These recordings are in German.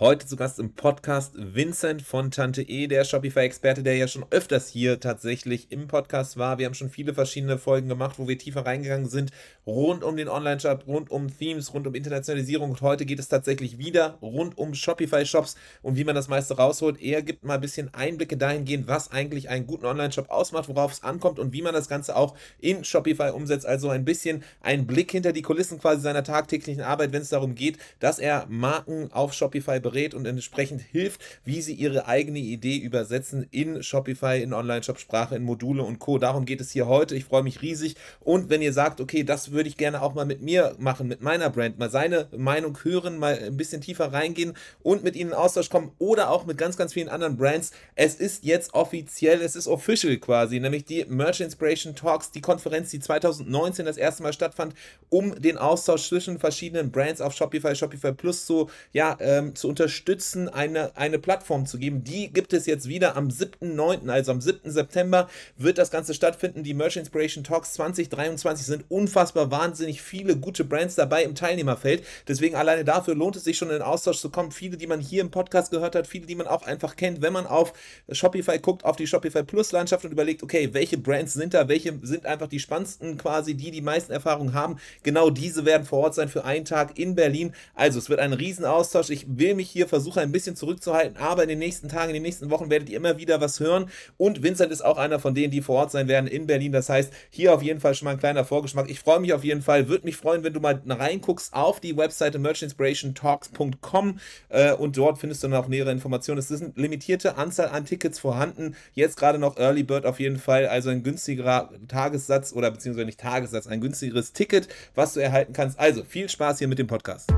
Heute zu Gast im Podcast Vincent von Tante E, der Shopify-Experte, der ja schon öfters hier tatsächlich im Podcast war. Wir haben schon viele verschiedene Folgen gemacht, wo wir tiefer reingegangen sind, rund um den Online-Shop, rund um Themes, rund um Internationalisierung. Und heute geht es tatsächlich wieder rund um Shopify-Shops und wie man das meiste rausholt. Er gibt mal ein bisschen Einblicke dahingehend, was eigentlich einen guten Online-Shop ausmacht, worauf es ankommt und wie man das Ganze auch in Shopify umsetzt. Also ein bisschen ein Blick hinter die Kulissen quasi seiner tagtäglichen Arbeit, wenn es darum geht, dass er Marken auf Shopify berät und entsprechend hilft, wie sie ihre eigene Idee übersetzen in Shopify, in Online-Shop-Sprache, in Module und Co. Darum geht es hier heute. Ich freue mich riesig. Und wenn ihr sagt, okay, das würde ich gerne auch mal mit mir machen, mit meiner Brand, mal seine Meinung hören, mal ein bisschen tiefer reingehen und mit ihnen in Austausch kommen oder auch mit ganz, ganz vielen anderen Brands. Es ist jetzt offiziell, es ist official quasi, nämlich die Merch Inspiration Talks, die Konferenz, die 2019 das erste Mal stattfand, um den Austausch zwischen verschiedenen Brands auf Shopify, Shopify Plus zu, ja, ähm, zu unterstützen, eine, eine Plattform zu geben. Die gibt es jetzt wieder am 7.9., also am 7. September wird das Ganze stattfinden. Die Merch Inspiration Talks 2023 sind unfassbar wahnsinnig viele gute Brands dabei im Teilnehmerfeld. Deswegen alleine dafür lohnt es sich schon in den Austausch zu kommen. Viele, die man hier im Podcast gehört hat, viele, die man auch einfach kennt, wenn man auf Shopify guckt, auf die Shopify Plus Landschaft und überlegt, okay, welche Brands sind da, welche sind einfach die spannendsten quasi, die die meisten Erfahrungen haben. Genau diese werden vor Ort sein für einen Tag in Berlin. Also es wird ein Riesenaustausch. Ich will mich hier versuchen, ein bisschen zurückzuhalten, aber in den nächsten Tagen, in den nächsten Wochen werdet ihr immer wieder was hören. Und Vincent ist auch einer von denen, die vor Ort sein werden in Berlin. Das heißt, hier auf jeden Fall schon mal ein kleiner Vorgeschmack. Ich freue mich auf jeden Fall, würde mich freuen, wenn du mal reinguckst auf die Webseite merchinspirationtalks.com äh, und dort findest du dann auch nähere Informationen. Es ist eine limitierte Anzahl an Tickets vorhanden. Jetzt gerade noch Early Bird auf jeden Fall, also ein günstigerer Tagessatz oder beziehungsweise nicht Tagessatz, ein günstigeres Ticket, was du erhalten kannst. Also viel Spaß hier mit dem Podcast.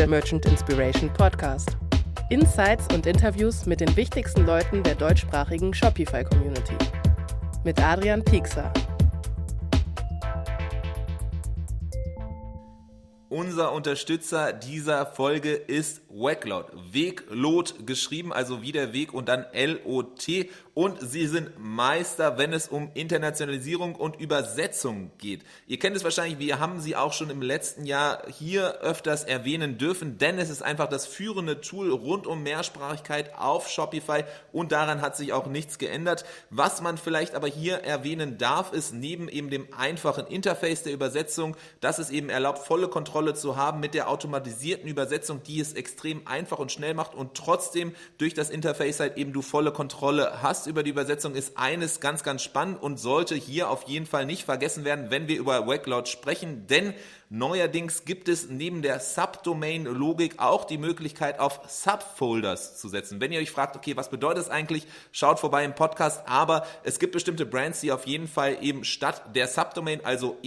Der Merchant Inspiration Podcast. Insights und Interviews mit den wichtigsten Leuten der deutschsprachigen Shopify-Community. Mit Adrian Piekser. Unser Unterstützer dieser Folge ist Weglot. Weglot geschrieben, also wie der Weg und dann L-O-T und sie sind Meister, wenn es um Internationalisierung und Übersetzung geht. Ihr kennt es wahrscheinlich, wir haben sie auch schon im letzten Jahr hier öfters erwähnen dürfen, denn es ist einfach das führende Tool rund um Mehrsprachigkeit auf Shopify und daran hat sich auch nichts geändert. Was man vielleicht aber hier erwähnen darf, ist neben eben dem einfachen Interface der Übersetzung, dass es eben erlaubt, volle Kontrolle zu haben mit der automatisierten Übersetzung, die es extrem einfach und schnell macht und trotzdem durch das Interface halt eben du volle Kontrolle hast über die Übersetzung ist eines ganz, ganz spannend und sollte hier auf jeden Fall nicht vergessen werden, wenn wir über Wacklord sprechen, denn Neuerdings gibt es neben der Subdomain-Logik auch die Möglichkeit, auf Subfolders zu setzen. Wenn ihr euch fragt, okay, was bedeutet das eigentlich, schaut vorbei im Podcast. Aber es gibt bestimmte Brands, die auf jeden Fall eben statt der Subdomain, also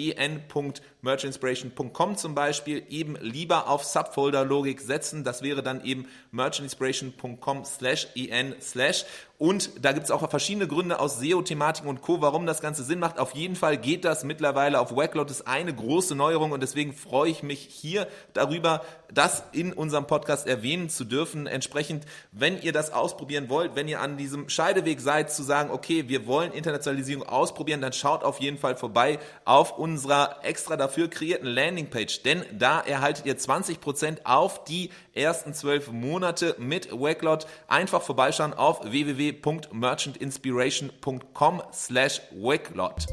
en.merchinspiration.com zum Beispiel, eben lieber auf Subfolder-Logik setzen. Das wäre dann eben merchinspiration.com slash en slash. Und da gibt es auch verschiedene Gründe aus SEO-Thematiken und Co., warum das Ganze Sinn macht. Auf jeden Fall geht das mittlerweile auf Wacklot. Das ist eine große Neuerung und deswegen freue ich mich hier darüber, das in unserem Podcast erwähnen zu dürfen. Entsprechend, wenn ihr das ausprobieren wollt, wenn ihr an diesem Scheideweg seid, zu sagen, okay, wir wollen Internationalisierung ausprobieren, dann schaut auf jeden Fall vorbei auf unserer extra dafür kreierten Landingpage, denn da erhaltet ihr 20% auf die ersten zwölf Monate mit Wacklot. Einfach vorbeischauen auf www.merchantinspiration.com slash Wacklot.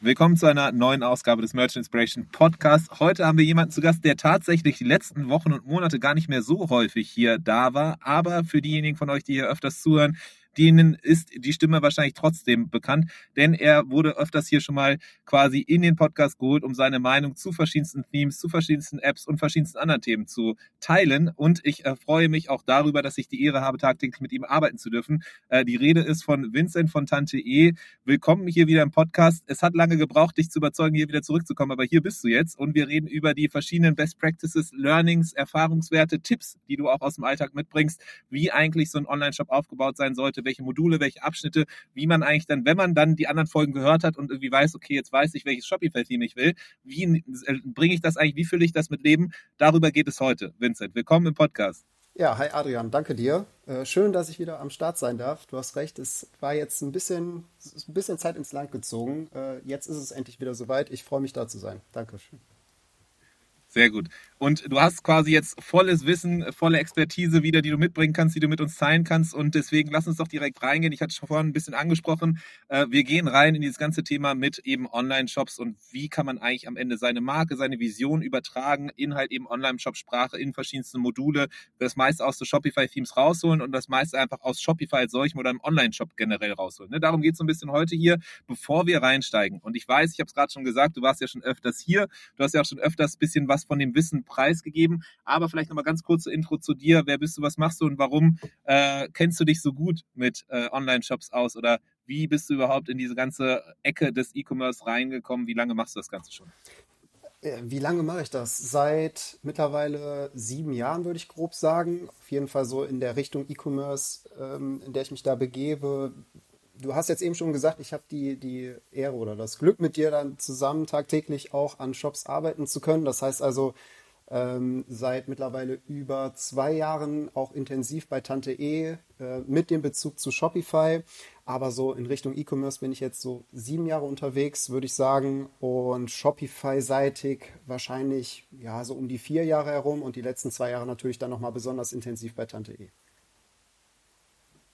Willkommen zu einer neuen Ausgabe des Merchant Inspiration Podcast. Heute haben wir jemanden zu Gast, der tatsächlich die letzten Wochen und Monate gar nicht mehr so häufig hier da war. Aber für diejenigen von euch, die hier öfters zuhören, denen ist die Stimme wahrscheinlich trotzdem bekannt, denn er wurde öfters hier schon mal quasi in den Podcast geholt, um seine Meinung zu verschiedensten Themes, zu verschiedensten Apps und verschiedensten anderen Themen zu teilen. Und ich äh, freue mich auch darüber, dass ich die Ehre habe, tagtäglich mit ihm arbeiten zu dürfen. Äh, die Rede ist von Vincent von Tante E. Willkommen hier wieder im Podcast. Es hat lange gebraucht, dich zu überzeugen, hier wieder zurückzukommen, aber hier bist du jetzt und wir reden über die verschiedenen Best Practices, Learnings, Erfahrungswerte, Tipps, die du auch aus dem Alltag mitbringst, wie eigentlich so ein Online-Shop aufgebaut sein sollte, welche Module, welche Abschnitte, wie man eigentlich dann, wenn man dann die anderen Folgen gehört hat und irgendwie weiß, okay, jetzt weiß ich, welches Shopify-Theme ich will, wie äh, bringe ich das eigentlich, wie fülle ich das mit Leben? Darüber geht es heute. Vincent, willkommen im Podcast. Ja, hi Adrian, danke dir. Äh, schön, dass ich wieder am Start sein darf. Du hast recht, es war jetzt ein bisschen, ein bisschen Zeit ins Land gezogen. Äh, jetzt ist es endlich wieder soweit. Ich freue mich da zu sein. Dankeschön. Sehr gut. Und du hast quasi jetzt volles Wissen, volle Expertise wieder, die du mitbringen kannst, die du mit uns teilen kannst. Und deswegen lass uns doch direkt reingehen. Ich hatte schon vorhin ein bisschen angesprochen. Äh, wir gehen rein in dieses ganze Thema mit eben Online-Shops und wie kann man eigentlich am Ende seine Marke, seine Vision übertragen, Inhalt eben Online-Shop-Sprache in verschiedenste Module, das meiste aus so Shopify-Themes rausholen und das meiste einfach aus Shopify als solchem oder im Online-Shop generell rausholen. Ne? Darum geht es so ein bisschen heute hier, bevor wir reinsteigen. Und ich weiß, ich habe es gerade schon gesagt, du warst ja schon öfters hier, du hast ja auch schon öfters ein bisschen was von dem Wissen preisgegeben. Aber vielleicht nochmal ganz kurze Intro zu dir. Wer bist du, was machst du und warum äh, kennst du dich so gut mit äh, Online-Shops aus? Oder wie bist du überhaupt in diese ganze Ecke des E-Commerce reingekommen? Wie lange machst du das Ganze schon? Äh, wie lange mache ich das? Seit mittlerweile sieben Jahren, würde ich grob sagen. Auf jeden Fall so in der Richtung E-Commerce, ähm, in der ich mich da begebe. Du hast jetzt eben schon gesagt, ich habe die, die Ehre oder das Glück, mit dir dann zusammen tagtäglich auch an Shops arbeiten zu können. Das heißt also, ähm, seit mittlerweile über zwei Jahren auch intensiv bei Tante E äh, mit dem Bezug zu Shopify. Aber so in Richtung E-Commerce bin ich jetzt so sieben Jahre unterwegs, würde ich sagen. Und Shopify-seitig wahrscheinlich ja so um die vier Jahre herum und die letzten zwei Jahre natürlich dann nochmal besonders intensiv bei Tante E.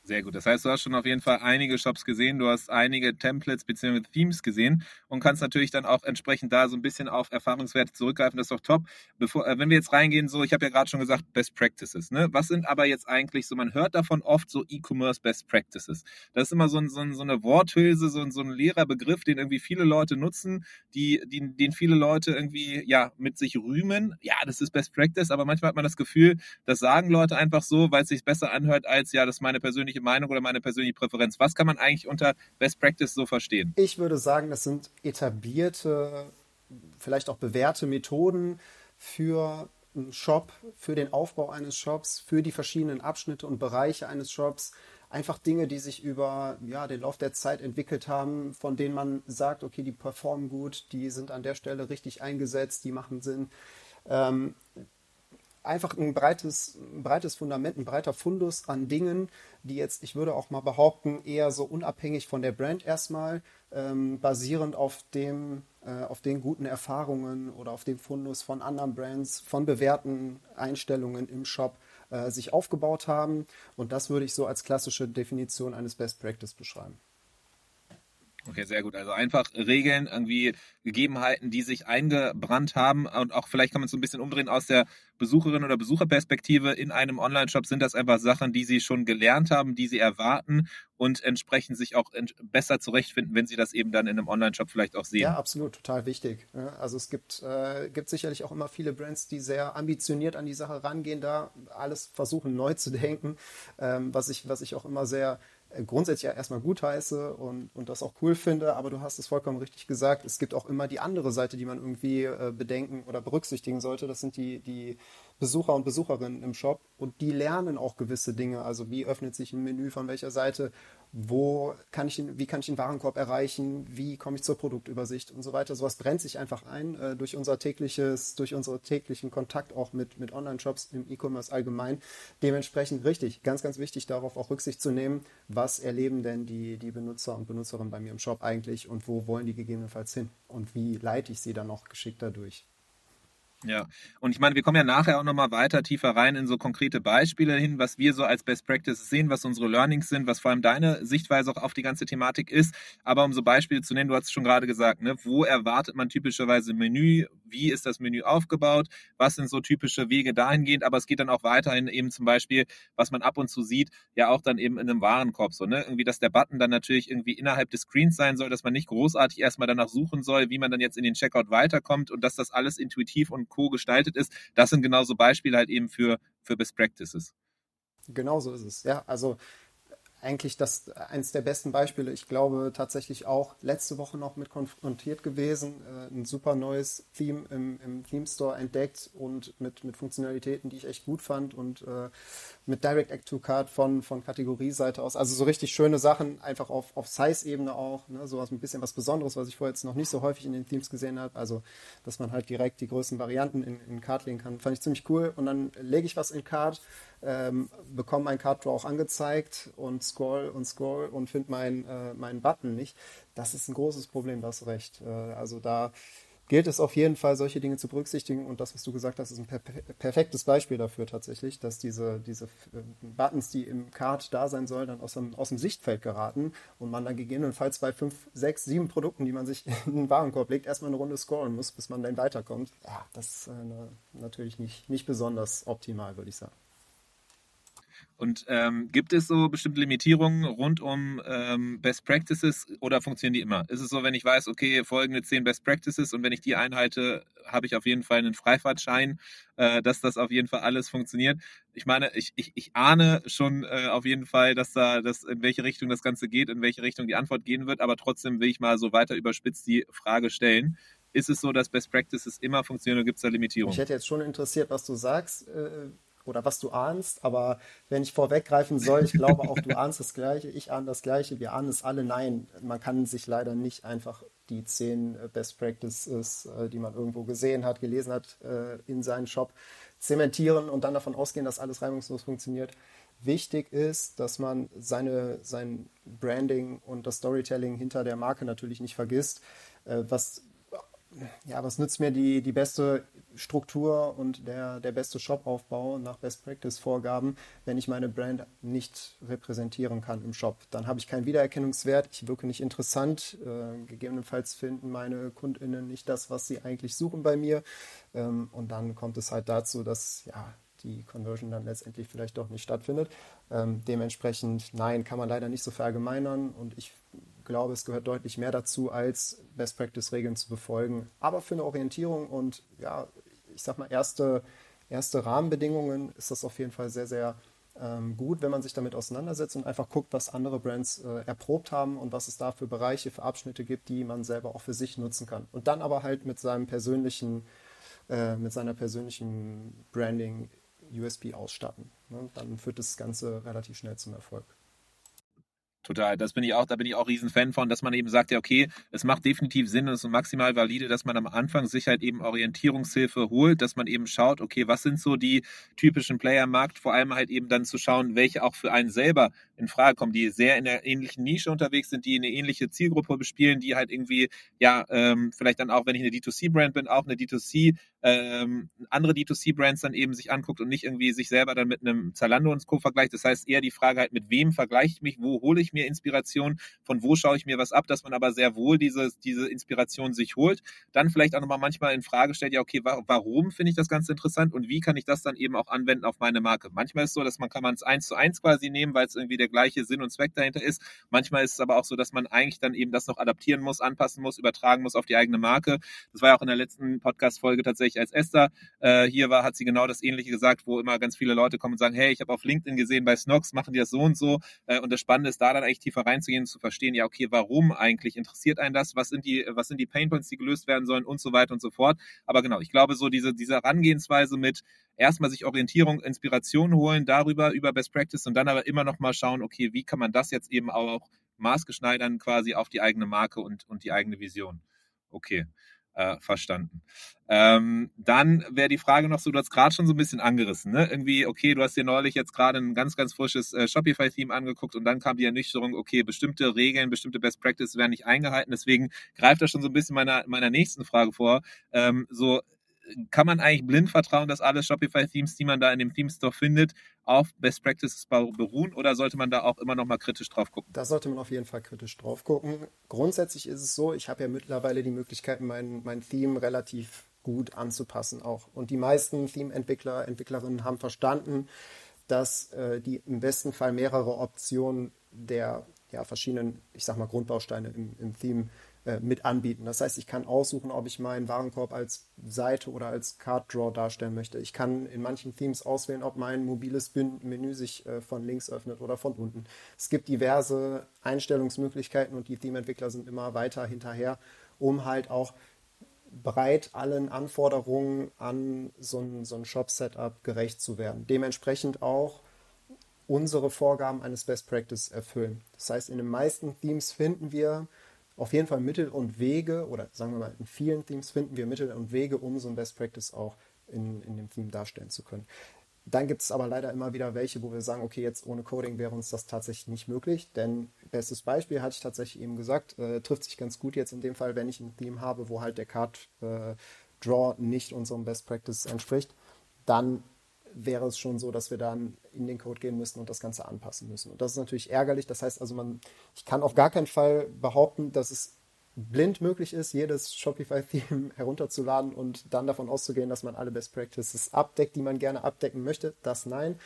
Sehr gut. Das heißt, du hast schon auf jeden Fall einige Shops gesehen, du hast einige Templates bzw. Themes gesehen und kannst natürlich dann auch entsprechend da so ein bisschen auf Erfahrungswerte zurückgreifen. Das ist doch top. Bevor, äh, wenn wir jetzt reingehen, so, ich habe ja gerade schon gesagt, Best Practices. Ne? Was sind aber jetzt eigentlich so, man hört davon oft so E-Commerce Best Practices. Das ist immer so, ein, so, ein, so eine Worthülse, so ein, so ein leerer Begriff, den irgendwie viele Leute nutzen, die, die, den viele Leute irgendwie ja mit sich rühmen. Ja, das ist Best Practice, aber manchmal hat man das Gefühl, das sagen Leute einfach so, weil es sich besser anhört, als ja, das ist meine persönliche persönliche Meinung oder meine persönliche Präferenz. Was kann man eigentlich unter Best Practice so verstehen? Ich würde sagen, das sind etablierte, vielleicht auch bewährte Methoden für einen Shop, für den Aufbau eines Shops, für die verschiedenen Abschnitte und Bereiche eines Shops. Einfach Dinge, die sich über ja, den Lauf der Zeit entwickelt haben, von denen man sagt, okay, die performen gut, die sind an der Stelle richtig eingesetzt, die machen Sinn. Ähm, einfach ein breites, breites Fundament, ein breiter Fundus an Dingen, die jetzt, ich würde auch mal behaupten, eher so unabhängig von der Brand erstmal, ähm, basierend auf dem, äh, auf den guten Erfahrungen oder auf dem Fundus von anderen Brands, von bewährten Einstellungen im Shop äh, sich aufgebaut haben. Und das würde ich so als klassische Definition eines Best Practice beschreiben. Okay, sehr gut. Also einfach Regeln, irgendwie Gegebenheiten, die sich eingebrannt haben und auch vielleicht kann man es so ein bisschen umdrehen aus der Besucherin oder Besucherperspektive in einem Online-Shop sind das einfach Sachen, die sie schon gelernt haben, die sie erwarten und entsprechend sich auch besser zurechtfinden, wenn sie das eben dann in einem Online-Shop vielleicht auch sehen. Ja, absolut, total wichtig. Also es gibt, äh, gibt sicherlich auch immer viele Brands, die sehr ambitioniert an die Sache rangehen, da alles versuchen neu zu denken, ähm, was, ich, was ich auch immer sehr grundsätzlich ja erstmal gut heiße und, und das auch cool finde, aber du hast es vollkommen richtig gesagt, es gibt auch immer die andere Seite, die man irgendwie äh, bedenken oder berücksichtigen sollte. Das sind die, die Besucher und Besucherinnen im Shop und die lernen auch gewisse Dinge. Also wie öffnet sich ein Menü von welcher Seite, wo kann ich den, wie kann ich den Warenkorb erreichen, wie komme ich zur Produktübersicht und so weiter. Sowas brennt sich einfach ein äh, durch unser tägliches, durch unseren täglichen Kontakt auch mit, mit Online-Shops im E-Commerce allgemein. Dementsprechend richtig, ganz, ganz wichtig, darauf auch Rücksicht zu nehmen, was erleben denn die, die Benutzer und Benutzerinnen bei mir im Shop eigentlich und wo wollen die gegebenenfalls hin und wie leite ich sie dann noch geschickter durch. Ja, und ich meine, wir kommen ja nachher auch nochmal weiter tiefer rein in so konkrete Beispiele hin, was wir so als Best Practices sehen, was unsere Learnings sind, was vor allem deine Sichtweise auch auf die ganze Thematik ist. Aber um so Beispiele zu nennen, du hast es schon gerade gesagt, ne, wo erwartet man typischerweise Menü? Wie ist das Menü aufgebaut? Was sind so typische Wege dahingehend? Aber es geht dann auch weiterhin eben zum Beispiel, was man ab und zu sieht, ja auch dann eben in einem Warenkorb so, ne? Irgendwie, dass der Button dann natürlich irgendwie innerhalb des Screens sein soll, dass man nicht großartig erstmal danach suchen soll, wie man dann jetzt in den Checkout weiterkommt und dass das alles intuitiv und Co. gestaltet ist. Das sind genauso Beispiele halt eben für, für Best Practices. Genau so ist es. Ja, also eigentlich das eins der besten Beispiele. Ich glaube tatsächlich auch letzte Woche noch mit konfrontiert gewesen. Äh, ein super neues Theme im, im Theme Store entdeckt und mit, mit Funktionalitäten, die ich echt gut fand und äh, mit Direct Act to Card von, von Kategorieseite aus. Also so richtig schöne Sachen, einfach auf, auf Size-Ebene auch. Ne? So was ein bisschen was Besonderes, was ich vorher jetzt noch nicht so häufig in den Themes gesehen habe. Also, dass man halt direkt die größten Varianten in, in Card legen kann. Fand ich ziemlich cool. Und dann lege ich was in Card ähm, bekomme mein Card Draw auch angezeigt und scroll und scroll und finde meinen äh, meinen Button nicht. Das ist ein großes Problem, da hast du recht. Äh, also da gilt es auf jeden Fall, solche Dinge zu berücksichtigen. Und das, was du gesagt hast, ist ein per perfektes Beispiel dafür tatsächlich, dass diese, diese äh, Buttons, die im Card da sein sollen, dann aus dem, aus dem Sichtfeld geraten und man dann gegebenenfalls bei fünf, sechs, sieben Produkten, die man sich in den Warenkorb legt, erstmal eine Runde scrollen muss, bis man dann weiterkommt. Ja, das ist äh, natürlich nicht, nicht besonders optimal, würde ich sagen. Und ähm, gibt es so bestimmte Limitierungen rund um ähm, Best Practices oder funktionieren die immer? Ist es so, wenn ich weiß, okay, folgende zehn Best Practices und wenn ich die einhalte, habe ich auf jeden Fall einen Freifahrtschein, äh, dass das auf jeden Fall alles funktioniert? Ich meine, ich, ich, ich ahne schon äh, auf jeden Fall, dass da das, in welche Richtung das Ganze geht, in welche Richtung die Antwort gehen wird, aber trotzdem will ich mal so weiter überspitzt die Frage stellen ist es so, dass Best Practices immer funktionieren oder gibt es da Limitierungen? Mich hätte jetzt schon interessiert, was du sagst. Oder was du ahnst, aber wenn ich vorweggreifen soll, ich glaube auch, du ahnst das Gleiche, ich ahne das Gleiche, wir ahnen es alle. Nein, man kann sich leider nicht einfach die zehn äh, Best Practices, äh, die man irgendwo gesehen hat, gelesen hat, äh, in seinen Shop zementieren und dann davon ausgehen, dass alles reibungslos funktioniert. Wichtig ist, dass man seine, sein Branding und das Storytelling hinter der Marke natürlich nicht vergisst. Was ja, was nützt mir die, die beste Struktur und der, der beste Shopaufbau nach Best Practice Vorgaben, wenn ich meine Brand nicht repräsentieren kann im Shop? Dann habe ich keinen Wiedererkennungswert, ich wirke nicht interessant, äh, gegebenenfalls finden meine KundInnen nicht das, was sie eigentlich suchen bei mir. Ähm, und dann kommt es halt dazu, dass ja, die Conversion dann letztendlich vielleicht doch nicht stattfindet. Ähm, dementsprechend, nein, kann man leider nicht so verallgemeinern und ich glaube, es gehört deutlich mehr dazu, als Best Practice-Regeln zu befolgen. Aber für eine Orientierung und ja, ich sag mal, erste, erste Rahmenbedingungen ist das auf jeden Fall sehr, sehr ähm, gut, wenn man sich damit auseinandersetzt und einfach guckt, was andere Brands äh, erprobt haben und was es da für Bereiche, für Abschnitte gibt, die man selber auch für sich nutzen kann. Und dann aber halt mit seinem persönlichen, äh, mit seiner persönlichen Branding USB ausstatten. Ne? Dann führt das Ganze relativ schnell zum Erfolg. Total, das bin ich auch, da bin ich auch riesen Fan von, dass man eben sagt, ja, okay, es macht definitiv Sinn und es ist maximal valide, dass man am Anfang sich halt eben Orientierungshilfe holt, dass man eben schaut, okay, was sind so die typischen Player im Markt, vor allem halt eben dann zu schauen, welche auch für einen selber in Frage kommen, die sehr in der ähnlichen Nische unterwegs sind, die eine ähnliche Zielgruppe bespielen, die halt irgendwie, ja, ähm, vielleicht dann auch, wenn ich eine D2C-Brand bin, auch eine D2C, ähm, andere D2C-Brands dann eben sich anguckt und nicht irgendwie sich selber dann mit einem Zalando und Co. vergleicht. Das heißt eher die Frage halt, mit wem vergleiche ich mich, wo hole ich mir Inspiration, von wo schaue ich mir was ab, dass man aber sehr wohl diese, diese Inspiration sich holt. Dann vielleicht auch nochmal manchmal in Frage stellt, ja, okay, wa warum finde ich das Ganze interessant und wie kann ich das dann eben auch anwenden auf meine Marke? Manchmal ist es so, dass man kann man es eins zu eins quasi nehmen, weil es irgendwie der gleiche Sinn und Zweck dahinter ist. Manchmal ist es aber auch so, dass man eigentlich dann eben das noch adaptieren muss, anpassen muss, übertragen muss auf die eigene Marke. Das war ja auch in der letzten Podcast-Folge tatsächlich, als Esther äh, hier war, hat sie genau das Ähnliche gesagt, wo immer ganz viele Leute kommen und sagen, hey, ich habe auf LinkedIn gesehen, bei Snox machen die das so und so. Äh, und das Spannende ist da dann eigentlich tiefer reinzugehen, zu verstehen, ja, okay, warum eigentlich interessiert einen das? Was sind die, was sind die Painpoints, die gelöst werden sollen und so weiter und so fort. Aber genau, ich glaube, so diese, diese Herangehensweise mit erstmal sich Orientierung, Inspiration holen darüber, über Best Practice und dann aber immer noch mal schauen, okay, wie kann man das jetzt eben auch maßgeschneidern quasi auf die eigene Marke und, und die eigene Vision. Okay. Äh, verstanden. Ähm, dann wäre die Frage noch so, du hast gerade schon so ein bisschen angerissen, ne? Irgendwie, okay, du hast dir neulich jetzt gerade ein ganz, ganz frisches äh, Shopify-Theme angeguckt und dann kam die Ernüchterung, okay, bestimmte Regeln, bestimmte Best Practices werden nicht eingehalten. Deswegen greift das schon so ein bisschen meiner, meiner nächsten Frage vor. Ähm, so, kann man eigentlich blind vertrauen, dass alle Shopify-Themes, die man da in dem Theme Store findet, auf Best Practices beruhen oder sollte man da auch immer noch mal kritisch drauf gucken? Da sollte man auf jeden Fall kritisch drauf gucken. Grundsätzlich ist es so, ich habe ja mittlerweile die Möglichkeit, mein, mein Theme relativ gut anzupassen auch. Und die meisten Theme-Entwickler, Entwicklerinnen haben verstanden, dass äh, die im besten Fall mehrere Optionen der ja, verschiedenen, ich sag mal, Grundbausteine im, im Theme äh, mit anbieten. Das heißt, ich kann aussuchen, ob ich meinen Warenkorb als Seite oder als Card Draw darstellen möchte. Ich kann in manchen Themes auswählen, ob mein mobiles Menü sich äh, von links öffnet oder von unten. Es gibt diverse Einstellungsmöglichkeiten und die Theme-Entwickler sind immer weiter hinterher, um halt auch breit allen Anforderungen an so ein, so ein Shop-Setup gerecht zu werden. Dementsprechend auch unsere Vorgaben eines Best Practice erfüllen. Das heißt, in den meisten Themes finden wir auf jeden Fall Mittel und Wege, oder sagen wir mal, in vielen Themes finden wir Mittel und Wege, um so ein Best Practice auch in, in dem Theme darstellen zu können. dann gibt es aber leider immer wieder welche, wo wir sagen, okay, jetzt ohne Coding wäre uns das tatsächlich nicht möglich. Denn bestes Beispiel hatte ich tatsächlich eben gesagt, äh, trifft sich ganz gut jetzt in dem Fall, wenn ich ein Theme habe, wo halt der Card äh, Draw nicht unserem Best Practice entspricht, dann wäre es schon so, dass wir dann in den Code gehen müssen und das Ganze anpassen müssen. Und das ist natürlich ärgerlich. Das heißt also, man, ich kann auf gar keinen Fall behaupten, dass es blind möglich ist, jedes Shopify-Theme herunterzuladen und dann davon auszugehen, dass man alle Best Practices abdeckt, die man gerne abdecken möchte. Das nein.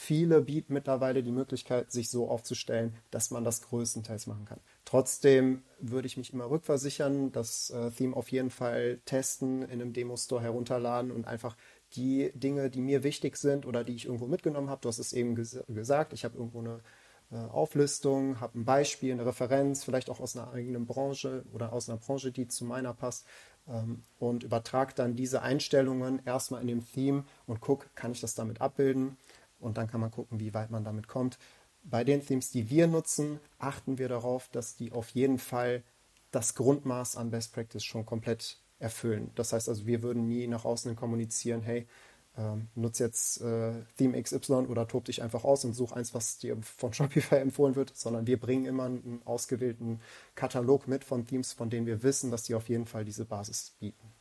Viele bieten mittlerweile die Möglichkeit, sich so aufzustellen, dass man das größtenteils machen kann. Trotzdem würde ich mich immer rückversichern, das äh, Theme auf jeden Fall testen, in einem Demo-Store herunterladen und einfach die Dinge, die mir wichtig sind oder die ich irgendwo mitgenommen habe, du hast es eben ges gesagt, ich habe irgendwo eine äh, Auflistung, habe ein Beispiel, eine Referenz, vielleicht auch aus einer eigenen Branche oder aus einer Branche, die zu meiner passt ähm, und übertrage dann diese Einstellungen erstmal in dem Theme und gucke, kann ich das damit abbilden und dann kann man gucken, wie weit man damit kommt. Bei den Themes, die wir nutzen, achten wir darauf, dass die auf jeden Fall das Grundmaß an Best Practice schon komplett erfüllen. Das heißt also, wir würden nie nach außen kommunizieren, hey, ähm, nutze jetzt äh, Theme XY oder tob dich einfach aus und such eins, was dir von Shopify empfohlen wird, sondern wir bringen immer einen ausgewählten Katalog mit von Themes, von denen wir wissen, dass die auf jeden Fall diese Basis bieten.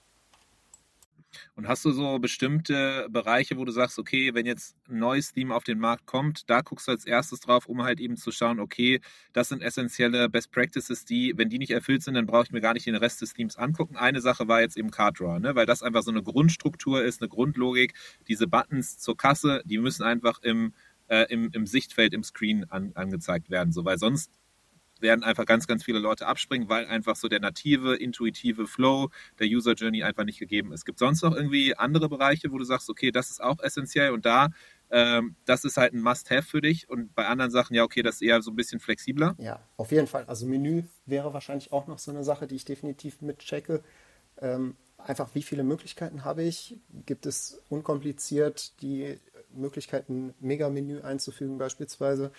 Und hast du so bestimmte Bereiche, wo du sagst, okay, wenn jetzt ein neues Theme auf den Markt kommt, da guckst du als erstes drauf, um halt eben zu schauen, okay, das sind essentielle Best Practices, die, wenn die nicht erfüllt sind, dann brauche ich mir gar nicht den Rest des Themes angucken. Eine Sache war jetzt eben Card Draw, ne? weil das einfach so eine Grundstruktur ist, eine Grundlogik. Diese Buttons zur Kasse, die müssen einfach im, äh, im, im Sichtfeld, im Screen an, angezeigt werden, so, weil sonst werden einfach ganz, ganz viele Leute abspringen, weil einfach so der native, intuitive Flow der User Journey einfach nicht gegeben ist. Gibt sonst noch irgendwie andere Bereiche, wo du sagst, okay, das ist auch essentiell und da, ähm, das ist halt ein Must-Have für dich und bei anderen Sachen, ja, okay, das ist eher so ein bisschen flexibler? Ja, auf jeden Fall. Also Menü wäre wahrscheinlich auch noch so eine Sache, die ich definitiv mitchecke. Ähm, einfach, wie viele Möglichkeiten habe ich? Gibt es unkompliziert die Möglichkeit, ein Mega-Menü einzufügen beispielsweise?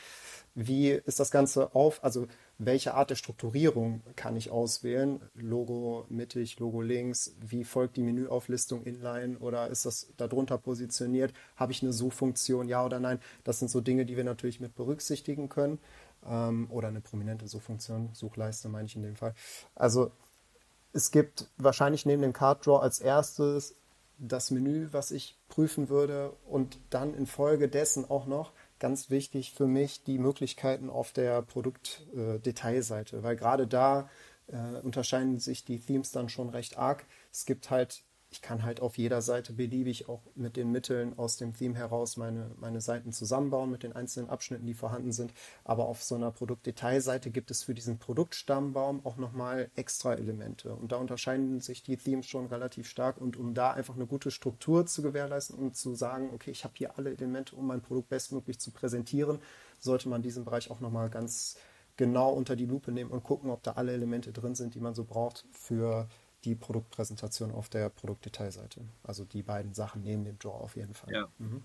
Wie ist das Ganze auf, also welche Art der Strukturierung kann ich auswählen? Logo mittig, Logo links, wie folgt die Menüauflistung inline oder ist das darunter positioniert? Habe ich eine Suchfunktion, ja oder nein? Das sind so Dinge, die wir natürlich mit berücksichtigen können. Ähm, oder eine prominente Suchfunktion, Suchleiste meine ich in dem Fall. Also es gibt wahrscheinlich neben dem Card Draw als erstes das Menü, was ich prüfen würde und dann infolgedessen auch noch ganz wichtig für mich die Möglichkeiten auf der Produktdetailseite, weil gerade da äh, unterscheiden sich die Themes dann schon recht arg. Es gibt halt ich kann halt auf jeder Seite beliebig auch mit den Mitteln aus dem Theme heraus meine, meine Seiten zusammenbauen mit den einzelnen Abschnitten, die vorhanden sind. Aber auf so einer Produktdetailseite gibt es für diesen Produktstammbaum auch nochmal extra Elemente. Und da unterscheiden sich die Themes schon relativ stark. Und um da einfach eine gute Struktur zu gewährleisten und zu sagen, okay, ich habe hier alle Elemente, um mein Produkt bestmöglich zu präsentieren, sollte man diesen Bereich auch nochmal ganz genau unter die Lupe nehmen und gucken, ob da alle Elemente drin sind, die man so braucht für die Produktpräsentation auf der Produktdetailseite. Also die beiden Sachen neben dem Draw auf jeden Fall. Ja. Mhm.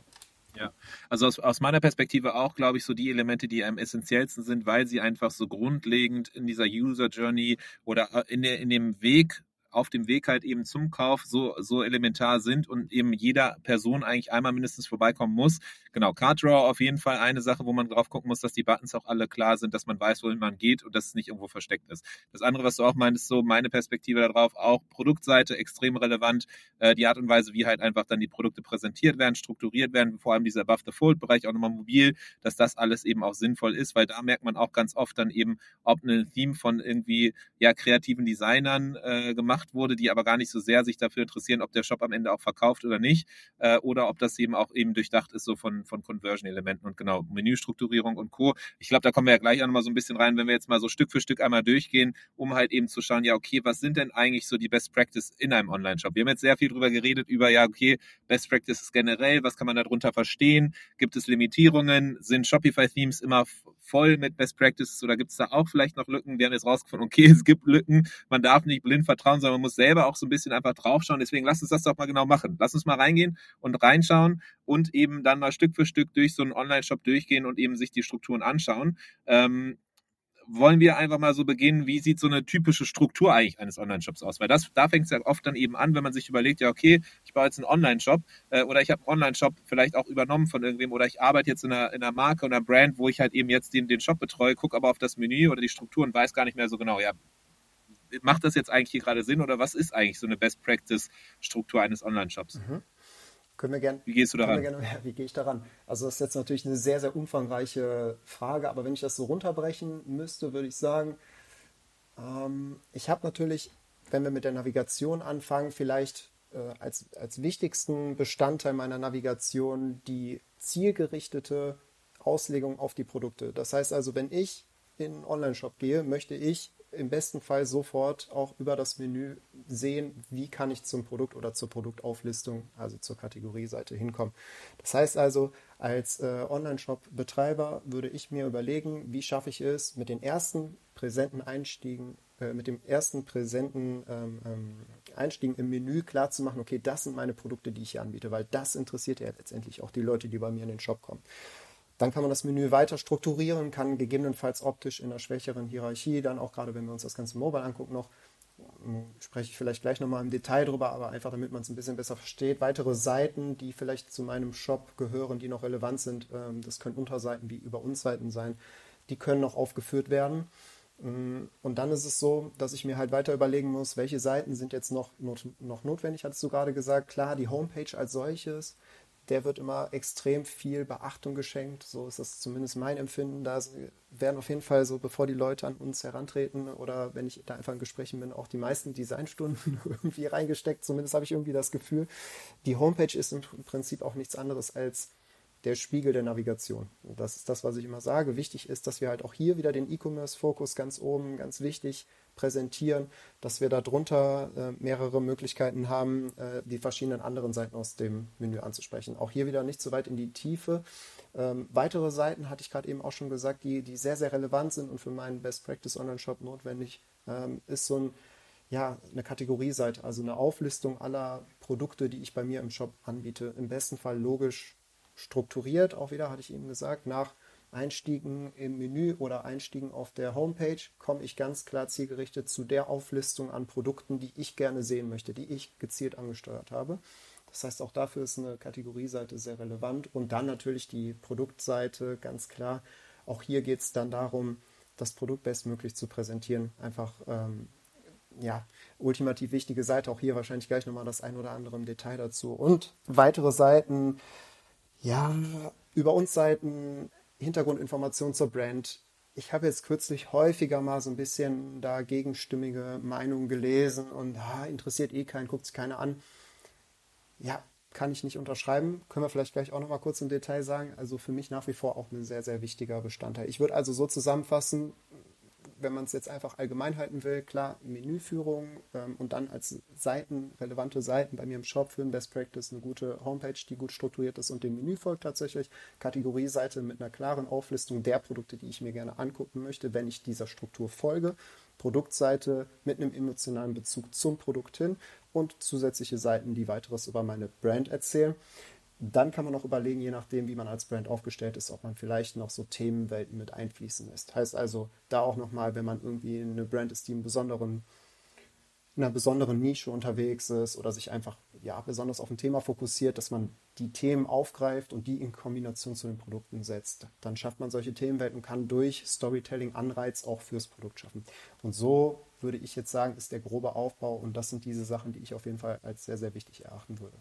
Ja, also aus, aus meiner Perspektive auch, glaube ich, so die Elemente, die am essentiellsten sind, weil sie einfach so grundlegend in dieser User Journey oder äh, in, der, in dem Weg auf dem Weg halt eben zum Kauf so, so elementar sind und eben jeder Person eigentlich einmal mindestens vorbeikommen muss. Genau, Card Draw auf jeden Fall eine Sache, wo man drauf gucken muss, dass die Buttons auch alle klar sind, dass man weiß, wohin man geht und dass es nicht irgendwo versteckt ist. Das andere, was du auch meintest, so meine Perspektive darauf, auch Produktseite extrem relevant, äh, die Art und Weise, wie halt einfach dann die Produkte präsentiert werden, strukturiert werden, vor allem dieser Above-the-Fold-Bereich auch nochmal mobil, dass das alles eben auch sinnvoll ist, weil da merkt man auch ganz oft dann eben, ob ein Theme von irgendwie ja kreativen Designern äh, gemacht gemacht wurde, die aber gar nicht so sehr sich dafür interessieren, ob der Shop am Ende auch verkauft oder nicht, äh, oder ob das eben auch eben durchdacht ist so von, von Conversion-Elementen und genau, Menüstrukturierung und Co. Ich glaube, da kommen wir ja gleich auch nochmal so ein bisschen rein, wenn wir jetzt mal so Stück für Stück einmal durchgehen, um halt eben zu schauen, ja, okay, was sind denn eigentlich so die Best Practice in einem Online-Shop? Wir haben jetzt sehr viel drüber geredet, über, ja, okay, Best Practices generell, was kann man darunter verstehen? Gibt es Limitierungen? Sind Shopify-Themes immer voll mit Best Practices oder gibt es da auch vielleicht noch Lücken? Wir haben jetzt rausgefunden, okay, es gibt Lücken, man darf nicht blind vertrauen, sondern man muss selber auch so ein bisschen einfach draufschauen. Deswegen lass uns das doch mal genau machen. Lass uns mal reingehen und reinschauen und eben dann mal Stück für Stück durch so einen Online-Shop durchgehen und eben sich die Strukturen anschauen. Ähm, wollen wir einfach mal so beginnen, wie sieht so eine typische Struktur eigentlich eines Online-Shops aus? Weil das, da fängt es ja oft dann eben an, wenn man sich überlegt, ja, okay, ich baue jetzt einen Online-Shop äh, oder ich habe einen Online-Shop vielleicht auch übernommen von irgendwem oder ich arbeite jetzt in einer, in einer Marke oder Brand, wo ich halt eben jetzt den, den Shop betreue, gucke aber auf das Menü oder die Struktur und weiß gar nicht mehr so genau, ja, macht das jetzt eigentlich hier gerade Sinn oder was ist eigentlich so eine Best-Practice-Struktur eines Online-Shops? Mhm. Können wir gerne. Wie gehst du daran? Gerne, wie gehe ich daran? Also das ist jetzt natürlich eine sehr, sehr umfangreiche Frage, aber wenn ich das so runterbrechen müsste, würde ich sagen, ähm, ich habe natürlich, wenn wir mit der Navigation anfangen, vielleicht äh, als, als wichtigsten Bestandteil meiner Navigation die zielgerichtete Auslegung auf die Produkte. Das heißt also, wenn ich in einen Online-Shop gehe, möchte ich im besten Fall sofort auch über das Menü sehen, wie kann ich zum Produkt oder zur Produktauflistung, also zur Kategorieseite hinkommen. Das heißt also, als äh, Online-Shop-Betreiber würde ich mir überlegen, wie schaffe ich es, mit den ersten präsenten Einstiegen, äh, mit dem ersten präsenten ähm, ähm, Einstiegen im Menü klar zu machen, okay, das sind meine Produkte, die ich hier anbiete, weil das interessiert ja letztendlich auch die Leute, die bei mir in den Shop kommen. Dann kann man das Menü weiter strukturieren, kann gegebenenfalls optisch in einer schwächeren Hierarchie, dann auch gerade wenn wir uns das ganze Mobile angucken, noch hm, spreche ich vielleicht gleich nochmal im Detail drüber, aber einfach damit man es ein bisschen besser versteht. Weitere Seiten, die vielleicht zu meinem Shop gehören, die noch relevant sind, ähm, das können Unterseiten wie über uns Seiten sein, die können noch aufgeführt werden. Hm, und dann ist es so, dass ich mir halt weiter überlegen muss, welche Seiten sind jetzt noch, noch notwendig, hattest du gerade gesagt. Klar, die Homepage als solches, der wird immer extrem viel Beachtung geschenkt. So ist das zumindest mein Empfinden. Da werden auf jeden Fall so, bevor die Leute an uns herantreten oder wenn ich da einfach in Gesprächen bin, auch die meisten Designstunden irgendwie reingesteckt. Zumindest habe ich irgendwie das Gefühl. Die Homepage ist im Prinzip auch nichts anderes als der Spiegel der Navigation. Das ist das, was ich immer sage. Wichtig ist, dass wir halt auch hier wieder den E-Commerce-Fokus ganz oben, ganz wichtig, präsentieren, dass wir darunter äh, mehrere Möglichkeiten haben, äh, die verschiedenen anderen Seiten aus dem Menü anzusprechen. Auch hier wieder nicht so weit in die Tiefe. Ähm, weitere Seiten hatte ich gerade eben auch schon gesagt, die, die sehr, sehr relevant sind und für meinen Best Practice Online-Shop notwendig, ähm, ist so ein, ja, eine Kategorieseite, also eine Auflistung aller Produkte, die ich bei mir im Shop anbiete. Im besten Fall logisch strukturiert, auch wieder hatte ich eben gesagt, nach Einstiegen im Menü oder Einstiegen auf der Homepage komme ich ganz klar zielgerichtet zu der Auflistung an Produkten, die ich gerne sehen möchte, die ich gezielt angesteuert habe. Das heißt, auch dafür ist eine Kategorieseite sehr relevant. Und dann natürlich die Produktseite, ganz klar. Auch hier geht es dann darum, das Produkt bestmöglich zu präsentieren. Einfach, ähm, ja, ultimativ wichtige Seite. Auch hier wahrscheinlich gleich nochmal das ein oder andere im Detail dazu. Und weitere Seiten, ja, über uns Seiten Hintergrundinformationen zur Brand. Ich habe jetzt kürzlich häufiger mal so ein bisschen da gegenstimmige Meinungen gelesen und ah, interessiert eh keinen, guckt sich keiner an. Ja, kann ich nicht unterschreiben. Können wir vielleicht gleich auch noch mal kurz im Detail sagen. Also für mich nach wie vor auch ein sehr, sehr wichtiger Bestandteil. Ich würde also so zusammenfassen, wenn man es jetzt einfach allgemein halten will, klar, Menüführung ähm, und dann als Seiten, relevante Seiten bei mir im Shop für ein Best Practice eine gute Homepage, die gut strukturiert ist und dem Menü folgt tatsächlich. Kategorieseite mit einer klaren Auflistung der Produkte, die ich mir gerne angucken möchte, wenn ich dieser Struktur folge. Produktseite mit einem emotionalen Bezug zum Produkt hin und zusätzliche Seiten, die weiteres über meine Brand erzählen. Dann kann man noch überlegen, je nachdem, wie man als Brand aufgestellt ist, ob man vielleicht noch so Themenwelten mit einfließen lässt. Heißt also, da auch nochmal, wenn man irgendwie eine Brand ist, die einen besonderen, in einer besonderen Nische unterwegs ist oder sich einfach ja, besonders auf ein Thema fokussiert, dass man die Themen aufgreift und die in Kombination zu den Produkten setzt. Dann schafft man solche Themenwelten und kann durch Storytelling Anreiz auch fürs Produkt schaffen. Und so würde ich jetzt sagen, ist der grobe Aufbau und das sind diese Sachen, die ich auf jeden Fall als sehr, sehr wichtig erachten würde.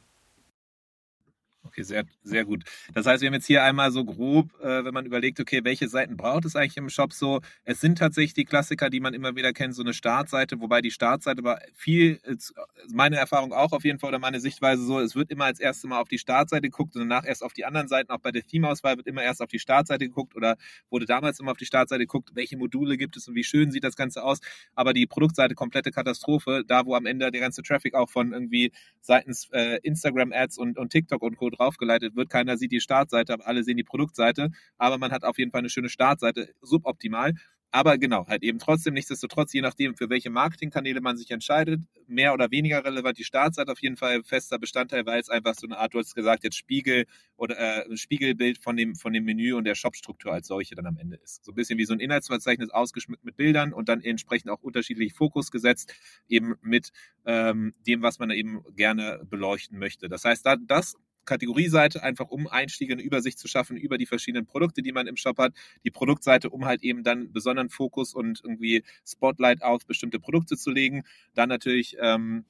Okay, sehr, sehr gut. Das heißt, wir haben jetzt hier einmal so grob, äh, wenn man überlegt, okay, welche Seiten braucht es eigentlich im Shop so? Es sind tatsächlich die Klassiker, die man immer wieder kennt, so eine Startseite, wobei die Startseite aber viel, meine Erfahrung auch auf jeden Fall oder meine Sichtweise so, es wird immer als erstes Mal auf die Startseite geguckt und danach erst auf die anderen Seiten. Auch bei der Theme-Auswahl wird immer erst auf die Startseite geguckt oder wurde damals immer auf die Startseite geguckt, welche Module gibt es und wie schön sieht das Ganze aus. Aber die Produktseite komplette Katastrophe, da wo am Ende der ganze Traffic auch von irgendwie seitens äh, Instagram-Ads und, und TikTok und Co draufgeleitet wird. Keiner sieht die Startseite, aber alle sehen die Produktseite. Aber man hat auf jeden Fall eine schöne Startseite, suboptimal. aber genau, halt eben trotzdem nichtsdestotrotz, je nachdem, für welche Marketingkanäle man sich entscheidet, mehr oder weniger relevant. Die Startseite auf jeden Fall fester Bestandteil, weil es einfach so eine Art, du hast gesagt, jetzt Spiegel oder äh, Spiegelbild von dem, von dem Menü und der Shopstruktur als solche dann am Ende ist. So ein bisschen wie so ein Inhaltsverzeichnis ausgeschmückt mit Bildern und dann entsprechend auch unterschiedlich Fokus gesetzt, eben mit ähm, dem, was man eben gerne beleuchten möchte. Das heißt, da, das Kategorieseite, einfach um Einstiege eine Übersicht zu schaffen über die verschiedenen Produkte, die man im Shop hat. Die Produktseite, um halt eben dann besonderen Fokus und irgendwie Spotlight auf bestimmte Produkte zu legen. Dann natürlich ähm,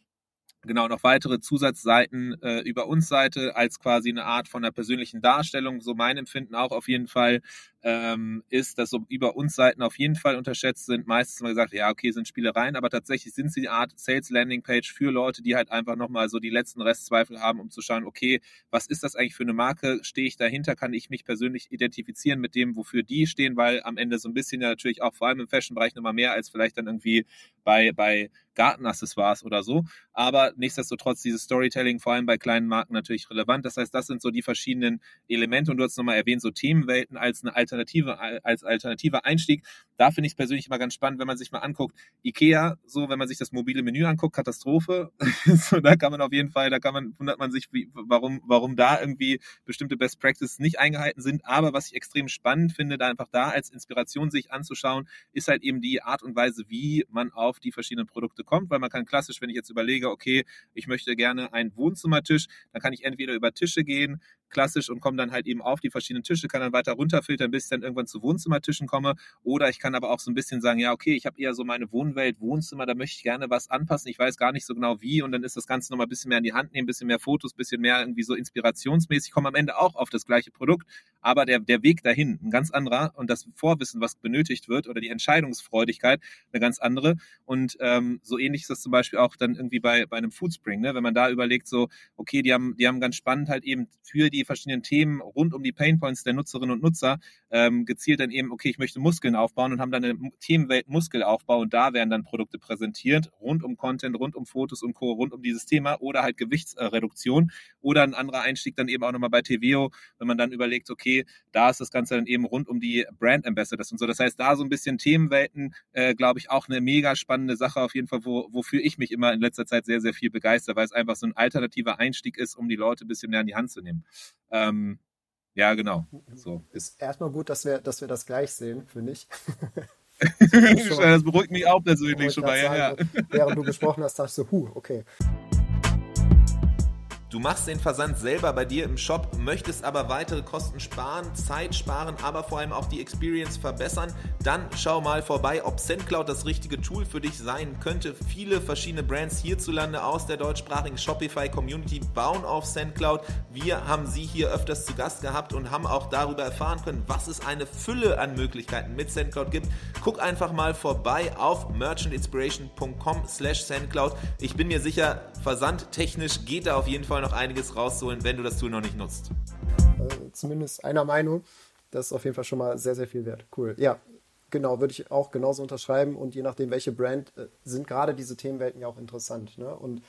genau noch weitere Zusatzseiten äh, über uns Seite als quasi eine Art von einer persönlichen Darstellung. So mein Empfinden auch auf jeden Fall ähm, ist, dass so über uns Seiten auf jeden Fall unterschätzt sind. Meistens wir gesagt, ja, okay, sind Spielereien, aber tatsächlich sind sie die Art Sales Landing Page für Leute, die halt einfach nochmal so die letzten Restzweifel haben, um zu schauen, okay, was ist das eigentlich für eine Marke? Stehe ich dahinter? Kann ich mich persönlich identifizieren mit dem, wofür die stehen? Weil am Ende so ein bisschen ja natürlich auch vor allem im Fashion-Bereich nochmal mehr als vielleicht dann irgendwie bei, bei Gartenaccessoires oder so. Aber nichtsdestotrotz dieses Storytelling vor allem bei kleinen Marken natürlich relevant. Das heißt, das sind so die verschiedenen Elemente und du hast nochmal erwähnt, so Themenwelten als eine Alternative, als alternativer Einstieg. Da finde ich es persönlich immer ganz spannend, wenn man sich mal anguckt, Ikea, so wenn man sich das mobile Menü anguckt, Katastrophe. so, da kann man auf jeden Fall, da kann man, wundert man sich, wie, warum, warum da irgendwie bestimmte Best Practices nicht eingehalten sind. Aber was ich extrem spannend finde, da einfach da als Inspiration sich anzuschauen, ist halt eben die Art und Weise, wie man auf die verschiedenen Produkte kommt, weil man kann klassisch, wenn ich jetzt überlege, okay, ich möchte gerne einen Wohnzimmertisch, dann kann ich entweder über Tische gehen, klassisch und komme dann halt eben auf die verschiedenen Tische, kann dann weiter runterfiltern, bis ich dann irgendwann zu Wohnzimmertischen komme. Oder ich kann aber auch so ein bisschen sagen, ja, okay, ich habe eher so meine Wohnwelt, Wohnzimmer, da möchte ich gerne was anpassen. Ich weiß gar nicht so genau wie und dann ist das Ganze nochmal ein bisschen mehr in die Hand nehmen, ein bisschen mehr Fotos, ein bisschen mehr irgendwie so inspirationsmäßig. Ich komme am Ende auch auf das gleiche Produkt, aber der, der Weg dahin ein ganz anderer und das Vorwissen, was benötigt wird oder die Entscheidungsfreudigkeit eine ganz andere. Und ähm, so ähnlich ist das zum Beispiel auch dann irgendwie bei, bei einem Foodspring, ne? wenn man da überlegt, so, okay, die haben, die haben ganz spannend halt eben für die verschiedenen Themen rund um die Painpoints der Nutzerinnen und Nutzer ähm, gezielt dann eben, okay, ich möchte Muskeln aufbauen und haben dann eine Themenwelt Muskelaufbau und da werden dann Produkte präsentiert, rund um Content, rund um Fotos und Co., rund um dieses Thema oder halt Gewichtsreduktion oder ein anderer Einstieg dann eben auch nochmal bei TVO, wenn man dann überlegt, okay, da ist das Ganze dann eben rund um die Brand Ambassadors und so. Das heißt, da so ein bisschen Themenwelten, äh, glaube ich, auch eine mega spannende Sache auf jeden Fall, wo, wofür ich mich immer in letzter Zeit sehr, sehr viel begeister, weil es einfach so ein alternativer Einstieg ist, um die Leute ein bisschen mehr in die Hand zu nehmen. Ähm, ja, genau. So. Ist erstmal gut, dass wir, dass wir das gleich sehen, finde ich. das beruhigt mich auch persönlich schon mal. Ja, ja. Während du gesprochen hast, dachte ich so, huh, okay. Du machst den Versand selber bei dir im Shop, möchtest aber weitere Kosten sparen, Zeit sparen, aber vor allem auch die Experience verbessern, dann schau mal vorbei, ob SendCloud das richtige Tool für dich sein könnte. Viele verschiedene Brands hierzulande aus der deutschsprachigen Shopify Community bauen auf SendCloud. Wir haben sie hier öfters zu Gast gehabt und haben auch darüber erfahren können, was es eine Fülle an Möglichkeiten mit SendCloud gibt. Guck einfach mal vorbei auf merchantinspiration.com slash SendCloud. Ich bin mir sicher, versandtechnisch geht da auf jeden Fall noch einiges rauszuholen, wenn du das Tool noch nicht nutzt. Äh, zumindest einer Meinung. Das ist auf jeden Fall schon mal sehr, sehr viel wert. Cool. Ja, genau, würde ich auch genauso unterschreiben. Und je nachdem, welche Brand, äh, sind gerade diese Themenwelten ja auch interessant. Ne? Und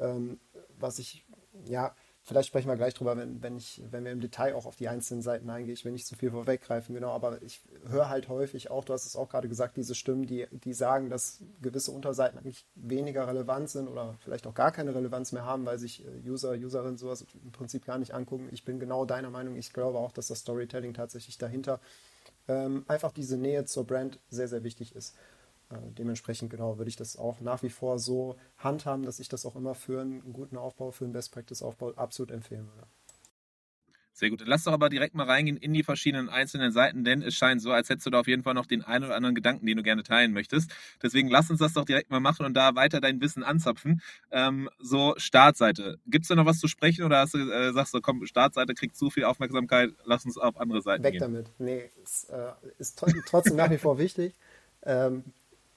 ähm, was ich, ja, Vielleicht sprechen wir gleich drüber, wenn, wenn, ich, wenn wir im Detail auch auf die einzelnen Seiten eingehen. Ich will nicht zu viel vorweggreifen, genau, aber ich höre halt häufig auch, du hast es auch gerade gesagt, diese Stimmen, die, die sagen, dass gewisse Unterseiten eigentlich weniger relevant sind oder vielleicht auch gar keine Relevanz mehr haben, weil sich äh, User, Userinnen sowas im Prinzip gar nicht angucken. Ich bin genau deiner Meinung. Ich glaube auch, dass das Storytelling tatsächlich dahinter ähm, einfach diese Nähe zur Brand sehr, sehr wichtig ist. Äh, dementsprechend genau würde ich das auch nach wie vor so handhaben, dass ich das auch immer für einen guten Aufbau, für einen Best Practice Aufbau absolut empfehlen würde. Sehr gut. Lass doch aber direkt mal reingehen in die verschiedenen einzelnen Seiten, denn es scheint so, als hättest du da auf jeden Fall noch den einen oder anderen Gedanken, den du gerne teilen möchtest. Deswegen lass uns das doch direkt mal machen und da weiter dein Wissen anzapfen. Ähm, so, Startseite. Gibt es da noch was zu sprechen oder hast du, äh, sagst du, komm, Startseite kriegt zu viel Aufmerksamkeit, lass uns auf andere Seiten Weg gehen. damit. Nee, ist, äh, ist trotzdem nach wie vor wichtig. Ähm,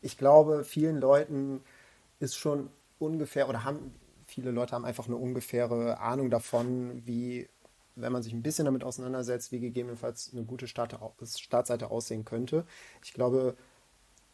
ich glaube, vielen Leuten ist schon ungefähr oder haben viele Leute haben einfach eine ungefähre Ahnung davon, wie, wenn man sich ein bisschen damit auseinandersetzt, wie gegebenenfalls eine gute Start Startseite aussehen könnte. Ich glaube,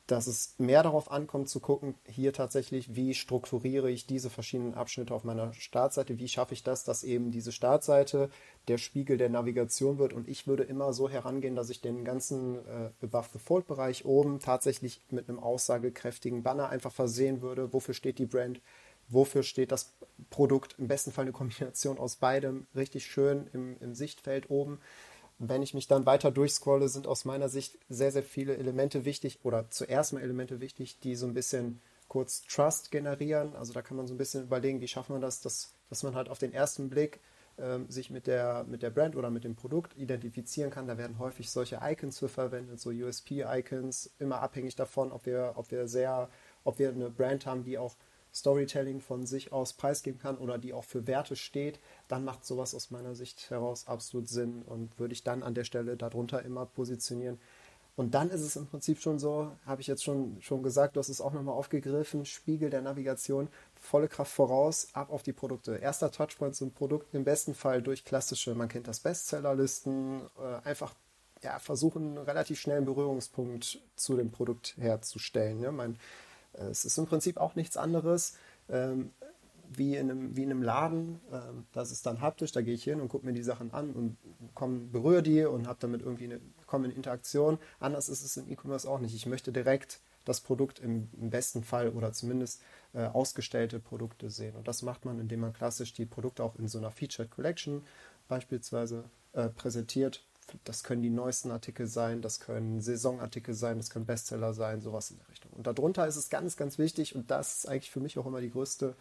dass es mehr darauf ankommt zu gucken, hier tatsächlich, wie strukturiere ich diese verschiedenen Abschnitte auf meiner Startseite, wie schaffe ich das, dass eben diese Startseite der Spiegel der Navigation wird. Und ich würde immer so herangehen, dass ich den ganzen äh, Above the Fold Bereich oben tatsächlich mit einem aussagekräftigen Banner einfach versehen würde, wofür steht die Brand, wofür steht das Produkt, im besten Fall eine Kombination aus beidem, richtig schön im, im Sichtfeld oben wenn ich mich dann weiter durchscrolle, sind aus meiner Sicht sehr, sehr viele Elemente wichtig oder zuerst mal Elemente wichtig, die so ein bisschen kurz Trust generieren. Also da kann man so ein bisschen überlegen, wie schafft man das, dass, dass man halt auf den ersten Blick ähm, sich mit der, mit der Brand oder mit dem Produkt identifizieren kann. Da werden häufig solche Icons für verwendet, so USP-Icons, immer abhängig davon, ob wir, ob wir sehr, ob wir eine Brand haben, die auch Storytelling von sich aus preisgeben kann oder die auch für Werte steht, dann macht sowas aus meiner Sicht heraus absolut Sinn und würde ich dann an der Stelle darunter immer positionieren. Und dann ist es im Prinzip schon so, habe ich jetzt schon, schon gesagt, du hast es auch nochmal aufgegriffen, Spiegel der Navigation, volle Kraft voraus, ab auf die Produkte. Erster Touchpoint zum Produkt, im besten Fall durch klassische, man kennt das Bestsellerlisten, äh, einfach ja, versuchen, relativ schnell einen Berührungspunkt zu dem Produkt herzustellen. Ja, mein, äh, es ist im Prinzip auch nichts anderes ähm, wie, in einem, wie in einem Laden. Ähm, das ist dann haptisch, da gehe ich hin und gucke mir die Sachen an und komm, berühre die und habe damit irgendwie eine, komme in Interaktion. Anders ist es im E-Commerce auch nicht. Ich möchte direkt das Produkt im, im besten Fall oder zumindest äh, ausgestellte Produkte sehen. Und das macht man, indem man klassisch die Produkte auch in so einer Featured Collection beispielsweise äh, präsentiert das können die neuesten Artikel sein, das können Saisonartikel sein, das können Bestseller sein, sowas in der Richtung. Und darunter ist es ganz, ganz wichtig, und das ist eigentlich für mich auch immer die größte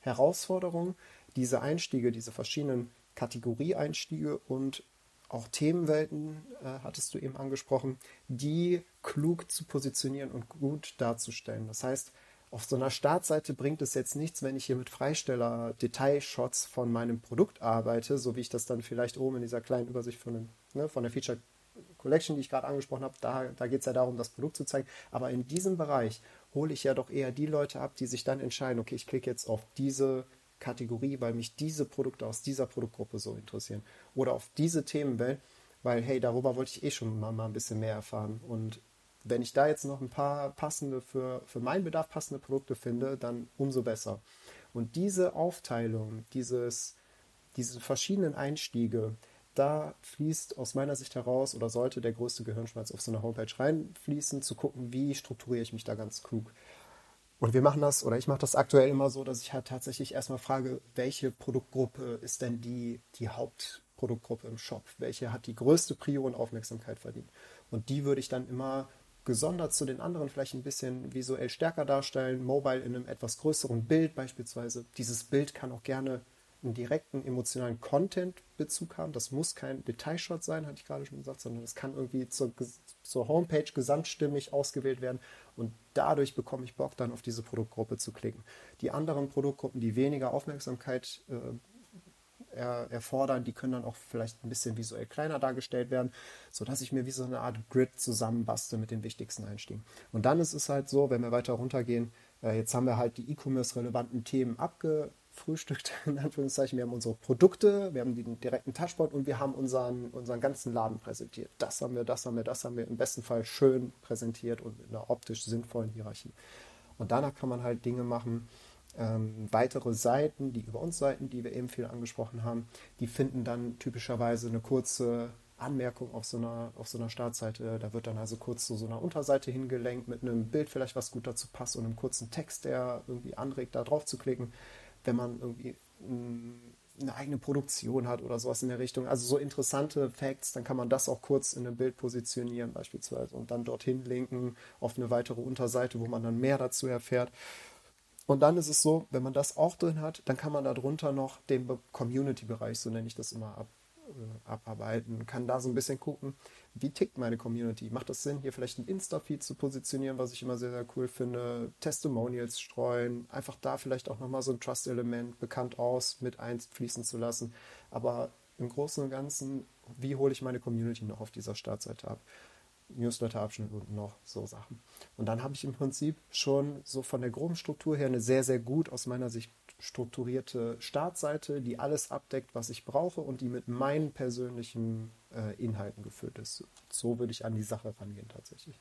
Herausforderung, diese Einstiege, diese verschiedenen Kategorieeinstiege und auch Themenwelten, äh, hattest du eben angesprochen, die klug zu positionieren und gut darzustellen. Das heißt, auf so einer Startseite bringt es jetzt nichts, wenn ich hier mit Freisteller Detailshots von meinem Produkt arbeite, so wie ich das dann vielleicht oben in dieser kleinen Übersicht von, dem, ne, von der Feature Collection, die ich gerade angesprochen habe, da, da geht es ja darum, das Produkt zu zeigen. Aber in diesem Bereich hole ich ja doch eher die Leute ab, die sich dann entscheiden, okay, ich klicke jetzt auf diese Kategorie, weil mich diese Produkte aus dieser Produktgruppe so interessieren. Oder auf diese Themenwelt, weil, hey, darüber wollte ich eh schon mal, mal ein bisschen mehr erfahren. Und wenn ich da jetzt noch ein paar passende für, für meinen Bedarf passende Produkte finde, dann umso besser. Und diese Aufteilung, dieses, diese verschiedenen Einstiege, da fließt aus meiner Sicht heraus oder sollte der größte Gehirnschmalz auf so eine Homepage reinfließen, zu gucken, wie strukturiere ich mich da ganz klug. Und wir machen das, oder ich mache das aktuell immer so, dass ich halt tatsächlich erstmal frage, welche Produktgruppe ist denn die, die Hauptproduktgruppe im Shop? Welche hat die größte Prio und Aufmerksamkeit verdient? Und die würde ich dann immer gesondert zu den anderen vielleicht ein bisschen visuell stärker darstellen, mobile in einem etwas größeren Bild beispielsweise. Dieses Bild kann auch gerne einen direkten emotionalen Content-Bezug haben. Das muss kein Detailshot sein, hatte ich gerade schon gesagt, sondern es kann irgendwie zur, zur Homepage gesamtstimmig ausgewählt werden und dadurch bekomme ich Bock, dann auf diese Produktgruppe zu klicken. Die anderen Produktgruppen, die weniger Aufmerksamkeit äh, er, erfordern, die können dann auch vielleicht ein bisschen visuell kleiner dargestellt werden, sodass ich mir wie so eine Art Grid zusammenbaste mit den wichtigsten Einstiegen. Und dann ist es halt so, wenn wir weiter runtergehen, äh, jetzt haben wir halt die E-Commerce-relevanten Themen abgefrühstückt, in Anführungszeichen. Wir haben unsere Produkte, wir haben den direkten Touchpoint und wir haben unseren, unseren ganzen Laden präsentiert. Das haben wir, das haben wir, das haben wir im besten Fall schön präsentiert und in einer optisch sinnvollen Hierarchie. Und danach kann man halt Dinge machen, ähm, weitere Seiten, die über uns Seiten, die wir eben viel angesprochen haben, die finden dann typischerweise eine kurze Anmerkung auf so einer, auf so einer Startseite. Da wird dann also kurz zu so einer Unterseite hingelenkt mit einem Bild vielleicht, was gut dazu passt und einem kurzen Text, der irgendwie anregt, da drauf zu klicken. Wenn man irgendwie eine eigene Produktion hat oder sowas in der Richtung. Also so interessante Facts, dann kann man das auch kurz in einem Bild positionieren beispielsweise und dann dorthin linken auf eine weitere Unterseite, wo man dann mehr dazu erfährt. Und dann ist es so, wenn man das auch drin hat, dann kann man darunter noch den Community-Bereich, so nenne ich das immer, ab, abarbeiten. Kann da so ein bisschen gucken, wie tickt meine Community? Macht das Sinn, hier vielleicht ein Insta-Feed zu positionieren, was ich immer sehr, sehr cool finde? Testimonials streuen, einfach da vielleicht auch nochmal so ein Trust-Element bekannt aus mit einfließen zu lassen. Aber im Großen und Ganzen, wie hole ich meine Community noch auf dieser Startseite ab? Newsletter-Abschnitt und noch so Sachen. Und dann habe ich im Prinzip schon so von der groben Struktur her eine sehr, sehr gut aus meiner Sicht strukturierte Startseite, die alles abdeckt, was ich brauche und die mit meinen persönlichen äh, Inhalten gefüllt ist. So würde ich an die Sache rangehen tatsächlich.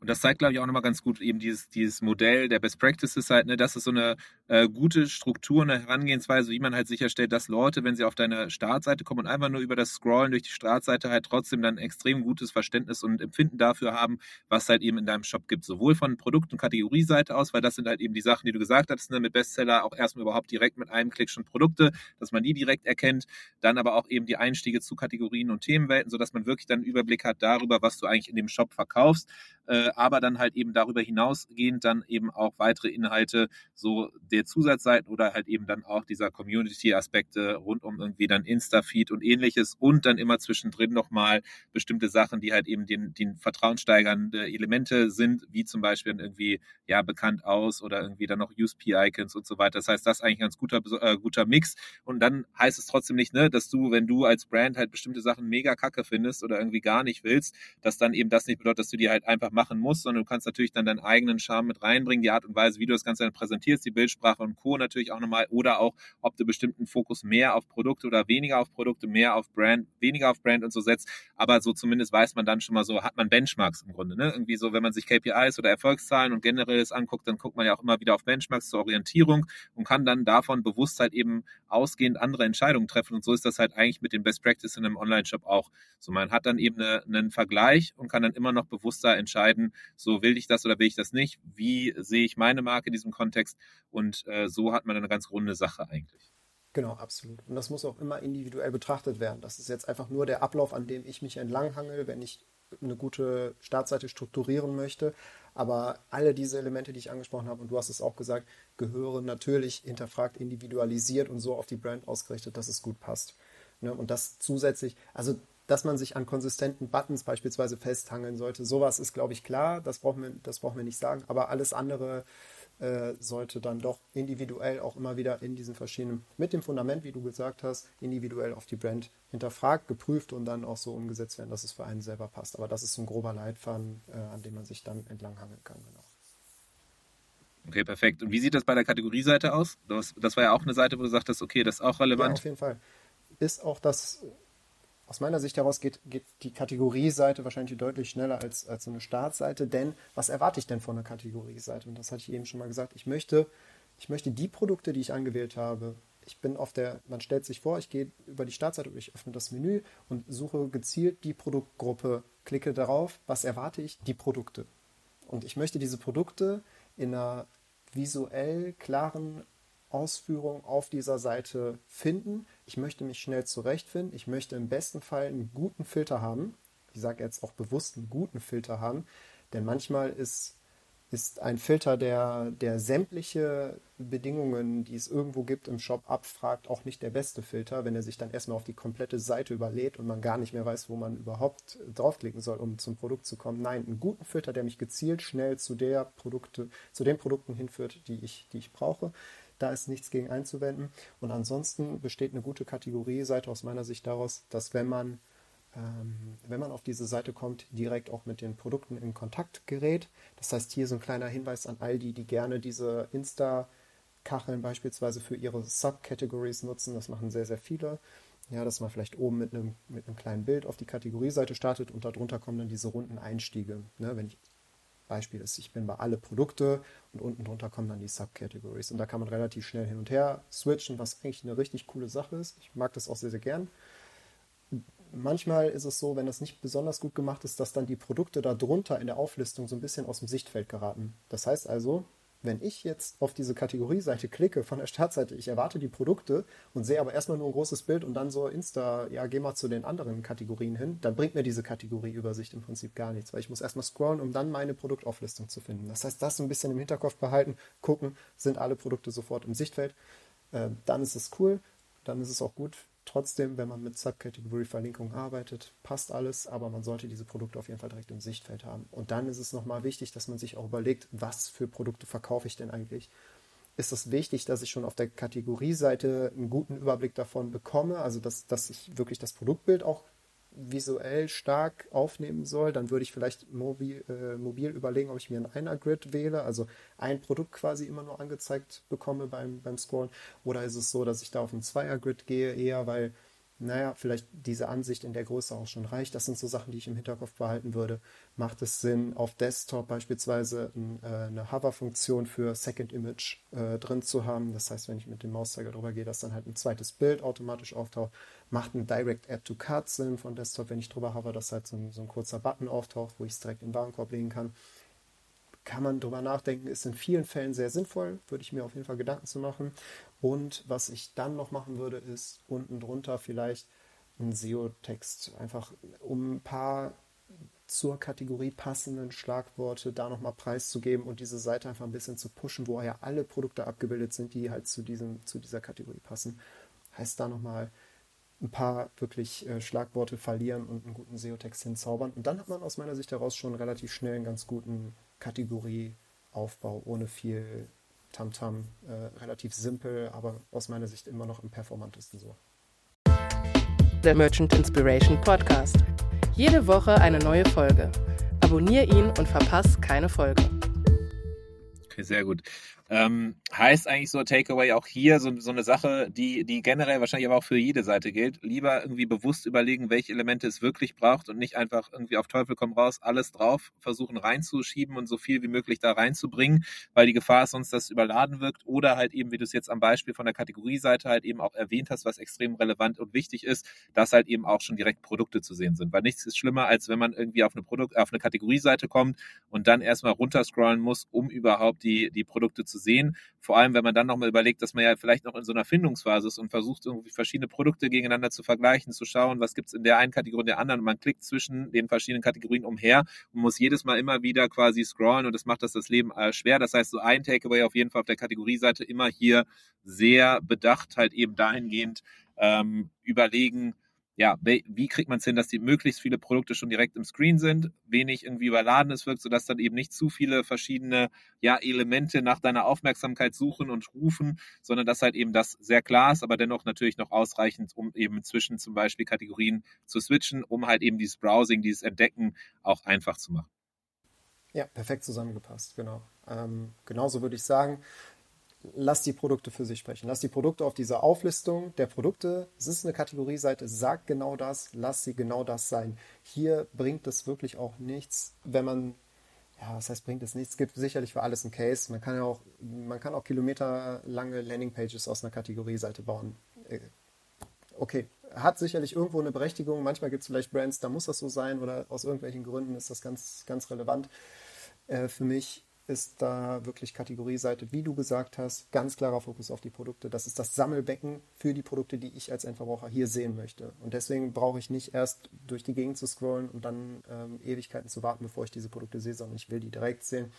Und das zeigt, glaube ich, auch nochmal ganz gut eben dieses, dieses Modell der Best Practices halt, ne, das ist so eine äh, gute Struktur, eine Herangehensweise, wie man halt sicherstellt, dass Leute, wenn sie auf deine Startseite kommen und einfach nur über das Scrollen durch die Startseite halt trotzdem dann extrem gutes Verständnis und Empfinden dafür haben, was halt eben in deinem Shop gibt. Sowohl von Produkt- und Kategorieseite aus, weil das sind halt eben die Sachen, die du gesagt hast, ne, mit Bestseller auch erstmal überhaupt direkt mit einem Klick schon Produkte, dass man die direkt erkennt, dann aber auch eben die Einstiege zu Kategorien und Themenwelten, sodass man wirklich dann einen Überblick hat darüber, was du eigentlich in dem Shop verkaufst, äh, aber dann halt eben darüber hinausgehend dann eben auch weitere Inhalte, so der Zusatzseiten oder halt eben dann auch dieser Community-Aspekte rund um irgendwie dann Insta-Feed und ähnliches und dann immer zwischendrin nochmal bestimmte Sachen, die halt eben den, den vertrauenssteigernde Elemente sind, wie zum Beispiel irgendwie, ja, bekannt aus oder irgendwie dann noch USP-Icons und so weiter. Das heißt, das ist eigentlich ein ganz guter, äh, guter Mix und dann heißt es trotzdem nicht, ne, dass du, wenn du als Brand halt bestimmte Sachen mega kacke findest oder irgendwie gar nicht willst, dass dann eben das nicht bedeutet, dass du die halt einfach machen musst, sondern du kannst natürlich dann deinen eigenen Charme mit reinbringen, die Art und Weise, wie du das Ganze dann präsentierst, die Bildsprache und Co. natürlich auch nochmal oder auch, ob du bestimmten Fokus mehr auf Produkte oder weniger auf Produkte, mehr auf Brand, weniger auf Brand und so setzt. Aber so zumindest weiß man dann schon mal so, hat man Benchmarks im Grunde. Ne? Irgendwie so, wenn man sich KPIs oder Erfolgszahlen und generelles anguckt, dann guckt man ja auch immer wieder auf Benchmarks zur Orientierung und kann dann davon bewusst halt eben ausgehend andere Entscheidungen treffen. Und so ist das halt eigentlich mit den Best Practices in einem Online-Shop auch. So, man hat dann eben eine, einen Vergleich und kann dann immer noch bewusster entscheiden, so will ich das oder will ich das nicht? Wie sehe ich meine Marke in diesem Kontext? Und äh, so hat man eine ganz runde Sache eigentlich. Genau, absolut. Und das muss auch immer individuell betrachtet werden. Das ist jetzt einfach nur der Ablauf, an dem ich mich entlanghangel, wenn ich eine gute Startseite strukturieren möchte. Aber alle diese Elemente, die ich angesprochen habe, und du hast es auch gesagt, gehören natürlich hinterfragt, individualisiert und so auf die Brand ausgerichtet, dass es gut passt. Ne? Und das zusätzlich, also dass man sich an konsistenten Buttons beispielsweise festhangeln sollte, sowas ist, glaube ich, klar, das brauchen wir, das brauchen wir nicht sagen, aber alles andere äh, sollte dann doch individuell auch immer wieder in diesen verschiedenen, mit dem Fundament, wie du gesagt hast, individuell auf die Brand hinterfragt, geprüft und dann auch so umgesetzt werden, dass es für einen selber passt. Aber das ist so ein grober Leitfaden, äh, an dem man sich dann entlanghangeln kann. Genau. Okay, perfekt. Und wie sieht das bei der Kategorieseite aus? Das, das war ja auch eine Seite, wo du sagtest, okay, das ist auch relevant. Ja, auf jeden Fall. Ist auch das aus meiner Sicht heraus geht, geht die Kategorieseite wahrscheinlich deutlich schneller als, als so eine Startseite, denn was erwarte ich denn von einer Kategorieseite? Und das hatte ich eben schon mal gesagt. Ich möchte, ich möchte die Produkte, die ich angewählt habe, ich bin auf der, man stellt sich vor, ich gehe über die Startseite, ich öffne das Menü und suche gezielt die Produktgruppe, klicke darauf, was erwarte ich? Die Produkte. Und ich möchte diese Produkte in einer visuell klaren Ausführung auf dieser Seite finden. Ich möchte mich schnell zurechtfinden. Ich möchte im besten Fall einen guten Filter haben. Ich sage jetzt auch bewusst einen guten Filter haben, denn manchmal ist, ist ein Filter, der, der sämtliche Bedingungen, die es irgendwo gibt im Shop, abfragt, auch nicht der beste Filter, wenn er sich dann erstmal auf die komplette Seite überlädt und man gar nicht mehr weiß, wo man überhaupt draufklicken soll, um zum Produkt zu kommen. Nein, einen guten Filter, der mich gezielt schnell zu der Produkte, zu den Produkten hinführt, die ich, die ich brauche. Da ist nichts gegen einzuwenden. Und ansonsten besteht eine gute Kategorieseite aus meiner Sicht daraus, dass wenn man ähm, wenn man auf diese Seite kommt, direkt auch mit den Produkten in Kontakt gerät. Das heißt, hier so ein kleiner Hinweis an all die, die gerne diese Insta-Kacheln beispielsweise für ihre Subcategories nutzen. Das machen sehr, sehr viele. Ja, dass man vielleicht oben mit einem, mit einem kleinen Bild auf die Kategorieseite startet und darunter kommen dann diese runden Einstiege. Ne, wenn ich Beispiel ist, ich bin bei alle Produkte und unten drunter kommen dann die Subcategories. Und da kann man relativ schnell hin und her switchen, was eigentlich eine richtig coole Sache ist. Ich mag das auch sehr, sehr gern. Manchmal ist es so, wenn das nicht besonders gut gemacht ist, dass dann die Produkte darunter in der Auflistung so ein bisschen aus dem Sichtfeld geraten. Das heißt also, wenn ich jetzt auf diese Kategorieseite klicke von der Startseite, ich erwarte die Produkte und sehe aber erstmal nur ein großes Bild und dann so Insta, ja, geh mal zu den anderen Kategorien hin, dann bringt mir diese Kategorieübersicht im Prinzip gar nichts, weil ich muss erstmal scrollen, um dann meine Produktauflistung zu finden. Das heißt, das ein bisschen im Hinterkopf behalten, gucken, sind alle Produkte sofort im Sichtfeld. Äh, dann ist es cool, dann ist es auch gut Trotzdem, wenn man mit Subcategory-Verlinkung arbeitet, passt alles, aber man sollte diese Produkte auf jeden Fall direkt im Sichtfeld haben. Und dann ist es nochmal wichtig, dass man sich auch überlegt, was für Produkte verkaufe ich denn eigentlich? Ist es wichtig, dass ich schon auf der Kategorieseite einen guten Überblick davon bekomme, also dass, dass ich wirklich das Produktbild auch visuell stark aufnehmen soll, dann würde ich vielleicht mobil, äh, mobil überlegen, ob ich mir ein Einer-Grid wähle, also ein Produkt quasi immer nur angezeigt bekomme beim, beim Scrollen. Oder ist es so, dass ich da auf ein Zweier-Grid gehe, eher weil naja, vielleicht diese Ansicht in der Größe auch schon reicht. Das sind so Sachen, die ich im Hinterkopf behalten würde. Macht es Sinn, auf Desktop beispielsweise ein, äh, eine Hover-Funktion für Second Image äh, drin zu haben? Das heißt, wenn ich mit dem Mauszeiger drüber gehe, dass dann halt ein zweites Bild automatisch auftaucht. Macht ein Direct Add to Card Sinn von Desktop, wenn ich drüber hover, dass halt so ein, so ein kurzer Button auftaucht, wo ich es direkt in den Warenkorb legen kann? kann man drüber nachdenken, ist in vielen Fällen sehr sinnvoll, würde ich mir auf jeden Fall Gedanken zu machen. Und was ich dann noch machen würde, ist unten drunter vielleicht einen SEO-Text, einfach um ein paar zur Kategorie passenden Schlagworte da nochmal preiszugeben und diese Seite einfach ein bisschen zu pushen, wo ja alle Produkte abgebildet sind, die halt zu, diesem, zu dieser Kategorie passen. Heißt da nochmal ein paar wirklich äh, Schlagworte verlieren und einen guten SEO-Text hinzaubern. Und dann hat man aus meiner Sicht heraus schon relativ schnell einen ganz guten Kategorieaufbau ohne viel Tamtam äh, relativ simpel, aber aus meiner Sicht immer noch am performantesten so. Der Merchant Inspiration Podcast. Jede Woche eine neue Folge. Abonnier ihn und verpass keine Folge. Okay, sehr gut. Ähm, heißt eigentlich so Takeaway auch hier so, so eine Sache, die, die generell wahrscheinlich aber auch für jede Seite gilt. Lieber irgendwie bewusst überlegen, welche Elemente es wirklich braucht und nicht einfach irgendwie auf Teufel komm raus alles drauf versuchen reinzuschieben und so viel wie möglich da reinzubringen, weil die Gefahr ist sonst, dass es überladen wirkt oder halt eben, wie du es jetzt am Beispiel von der Kategorieseite halt eben auch erwähnt hast, was extrem relevant und wichtig ist, dass halt eben auch schon direkt Produkte zu sehen sind. Weil nichts ist schlimmer, als wenn man irgendwie auf eine Produkt, auf eine Kategorieseite kommt und dann erstmal runterscrollen muss, um überhaupt die, die Produkte zu sehen. Vor allem, wenn man dann nochmal überlegt, dass man ja vielleicht noch in so einer Findungsphase ist und versucht, irgendwie verschiedene Produkte gegeneinander zu vergleichen, zu schauen, was gibt es in der einen Kategorie und der anderen. Und man klickt zwischen den verschiedenen Kategorien umher und muss jedes Mal immer wieder quasi scrollen und das macht das das Leben äh, schwer. Das heißt, so ein Takeaway auf jeden Fall auf der Kategorieseite immer hier sehr bedacht halt eben dahingehend ähm, überlegen, ja, wie kriegt man es hin, dass die möglichst viele Produkte schon direkt im Screen sind, wenig irgendwie überladenes wirkt, sodass dann eben nicht zu viele verschiedene ja, Elemente nach deiner Aufmerksamkeit suchen und rufen, sondern dass halt eben das sehr klar ist, aber dennoch natürlich noch ausreichend, um eben zwischen zum Beispiel Kategorien zu switchen, um halt eben dieses Browsing, dieses Entdecken auch einfach zu machen. Ja, perfekt zusammengepasst, genau. Ähm, genauso würde ich sagen, lass die Produkte für sich sprechen. Lass die Produkte auf dieser Auflistung der Produkte. Es ist eine Kategorieseite, sagt genau das, lass sie genau das sein. Hier bringt es wirklich auch nichts, wenn man, ja, was heißt bringt es nichts? Es gibt sicherlich für alles einen Case. Man kann ja auch, man kann auch kilometerlange Landingpages aus einer Kategorieseite bauen. Äh, okay, hat sicherlich irgendwo eine Berechtigung. Manchmal gibt es vielleicht Brands, da muss das so sein oder aus irgendwelchen Gründen ist das ganz, ganz relevant. Äh, für mich ist da wirklich Kategorieseite, wie du gesagt hast, ganz klarer Fokus auf die Produkte. Das ist das Sammelbecken für die Produkte, die ich als Endverbraucher hier sehen möchte. Und deswegen brauche ich nicht erst durch die Gegend zu scrollen und dann ähm, Ewigkeiten zu warten, bevor ich diese Produkte sehe, sondern ich will die direkt sehen.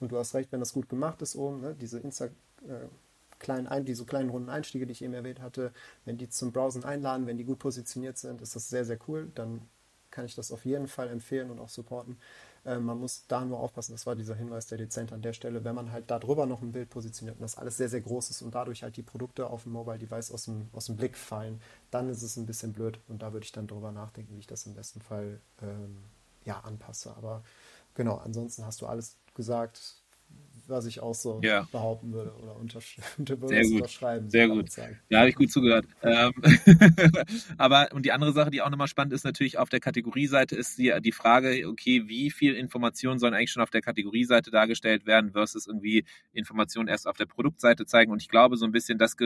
Und du hast recht, wenn das gut gemacht ist oben, ne, diese Insta, äh, kleinen ein, diese kleinen runden Einstiege, die ich eben erwähnt hatte, wenn die zum Browsen einladen, wenn die gut positioniert sind, ist das sehr, sehr cool. Dann kann ich das auf jeden Fall empfehlen und auch supporten. Äh, man muss da nur aufpassen, das war dieser Hinweis der dezent an der Stelle, wenn man halt da drüber noch ein Bild positioniert und das alles sehr, sehr groß ist und dadurch halt die Produkte auf dem Mobile Device aus dem, aus dem Blick fallen, dann ist es ein bisschen blöd und da würde ich dann drüber nachdenken, wie ich das im besten Fall ähm, ja, anpasse. Aber genau, ansonsten hast du alles gesagt was ich auch so ja. behaupten würde oder untersch würde Sehr gut. unterschreiben. Sehr gut. Da habe ich gut zugehört. Ähm, aber und die andere Sache, die auch nochmal spannend ist, natürlich auf der Kategorieseite ist die, die Frage, okay, wie viel Informationen sollen eigentlich schon auf der Kategorieseite dargestellt werden versus irgendwie Informationen erst auf der Produktseite zeigen. Und ich glaube so ein bisschen, das,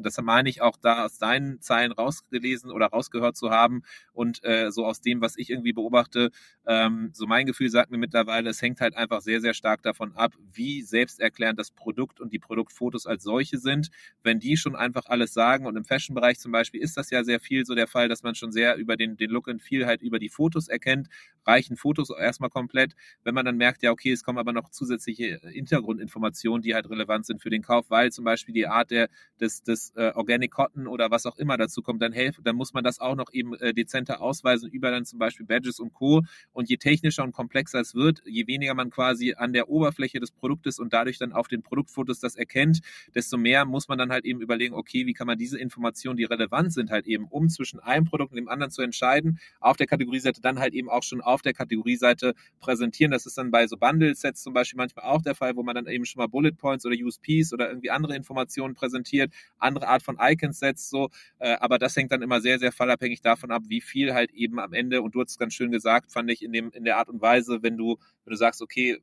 das meine ich auch da aus deinen Zeilen rausgelesen oder rausgehört zu haben und äh, so aus dem, was ich irgendwie beobachte, ähm, so mein Gefühl sagt mir mittlerweile, es hängt halt einfach sehr, sehr stark davon ab, wie selbsterklärend das Produkt und die Produktfotos als solche sind. Wenn die schon einfach alles sagen und im Fashion-Bereich zum Beispiel ist das ja sehr viel so der Fall, dass man schon sehr über den, den Look and Feel halt über die Fotos erkennt, reichen Fotos erstmal komplett. Wenn man dann merkt, ja, okay, es kommen aber noch zusätzliche Hintergrundinformationen, die halt relevant sind für den Kauf, weil zum Beispiel die Art der, des, des äh, Organic Cotton oder was auch immer dazu kommt, dann helfen, dann muss man das auch noch eben äh, dezenter ausweisen über dann zum Beispiel Badges und Co. Und je technischer und komplexer es wird, je weniger man quasi an der Oberfläche des Produktes und dadurch dann auf den Produktfotos das erkennt, desto mehr muss man dann halt eben überlegen, okay, wie kann man diese Informationen, die relevant sind, halt eben, um zwischen einem Produkt und dem anderen zu entscheiden, auf der Kategorieseite dann halt eben auch schon auf der Kategorieseite präsentieren. Das ist dann bei so Bundle-Sets zum Beispiel manchmal auch der Fall, wo man dann eben schon mal Bullet Points oder USPs oder irgendwie andere Informationen präsentiert, andere Art von Icon-Sets so, äh, aber das hängt dann immer sehr, sehr fallabhängig davon ab, wie viel halt eben am Ende, und du hast es ganz schön gesagt, fand ich in dem, in der Art und Weise, wenn du, wenn du sagst, okay,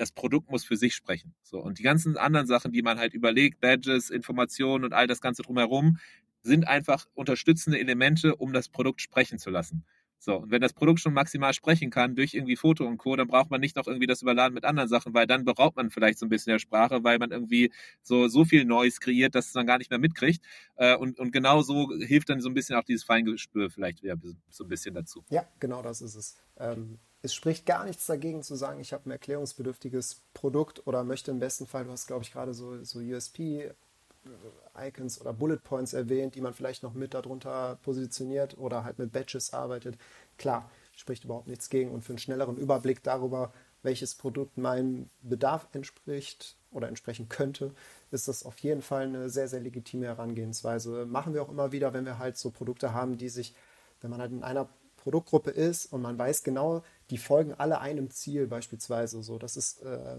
das Produkt muss für sich sprechen. So. Und die ganzen anderen Sachen, die man halt überlegt, Badges, Informationen und all das Ganze drumherum, sind einfach unterstützende Elemente, um das Produkt sprechen zu lassen. So, und wenn das Produkt schon maximal sprechen kann durch irgendwie Foto und Co., dann braucht man nicht noch irgendwie das überladen mit anderen Sachen, weil dann beraubt man vielleicht so ein bisschen der Sprache, weil man irgendwie so, so viel Neues kreiert, dass es dann gar nicht mehr mitkriegt. Äh, und, und genau so hilft dann so ein bisschen auch dieses Feingespür vielleicht wieder so ein bisschen dazu. Ja, genau das ist es. Ähm, es spricht gar nichts dagegen zu sagen, ich habe ein erklärungsbedürftiges Produkt oder möchte im besten Fall, du hast glaube ich gerade so, so USP Icons oder Bullet Points erwähnt, die man vielleicht noch mit darunter positioniert oder halt mit Badges arbeitet. Klar, spricht überhaupt nichts gegen und für einen schnelleren Überblick darüber, welches Produkt meinem Bedarf entspricht oder entsprechen könnte, ist das auf jeden Fall eine sehr, sehr legitime Herangehensweise. Machen wir auch immer wieder, wenn wir halt so Produkte haben, die sich, wenn man halt in einer Produktgruppe ist und man weiß genau, die folgen alle einem Ziel beispielsweise. So, das ist äh,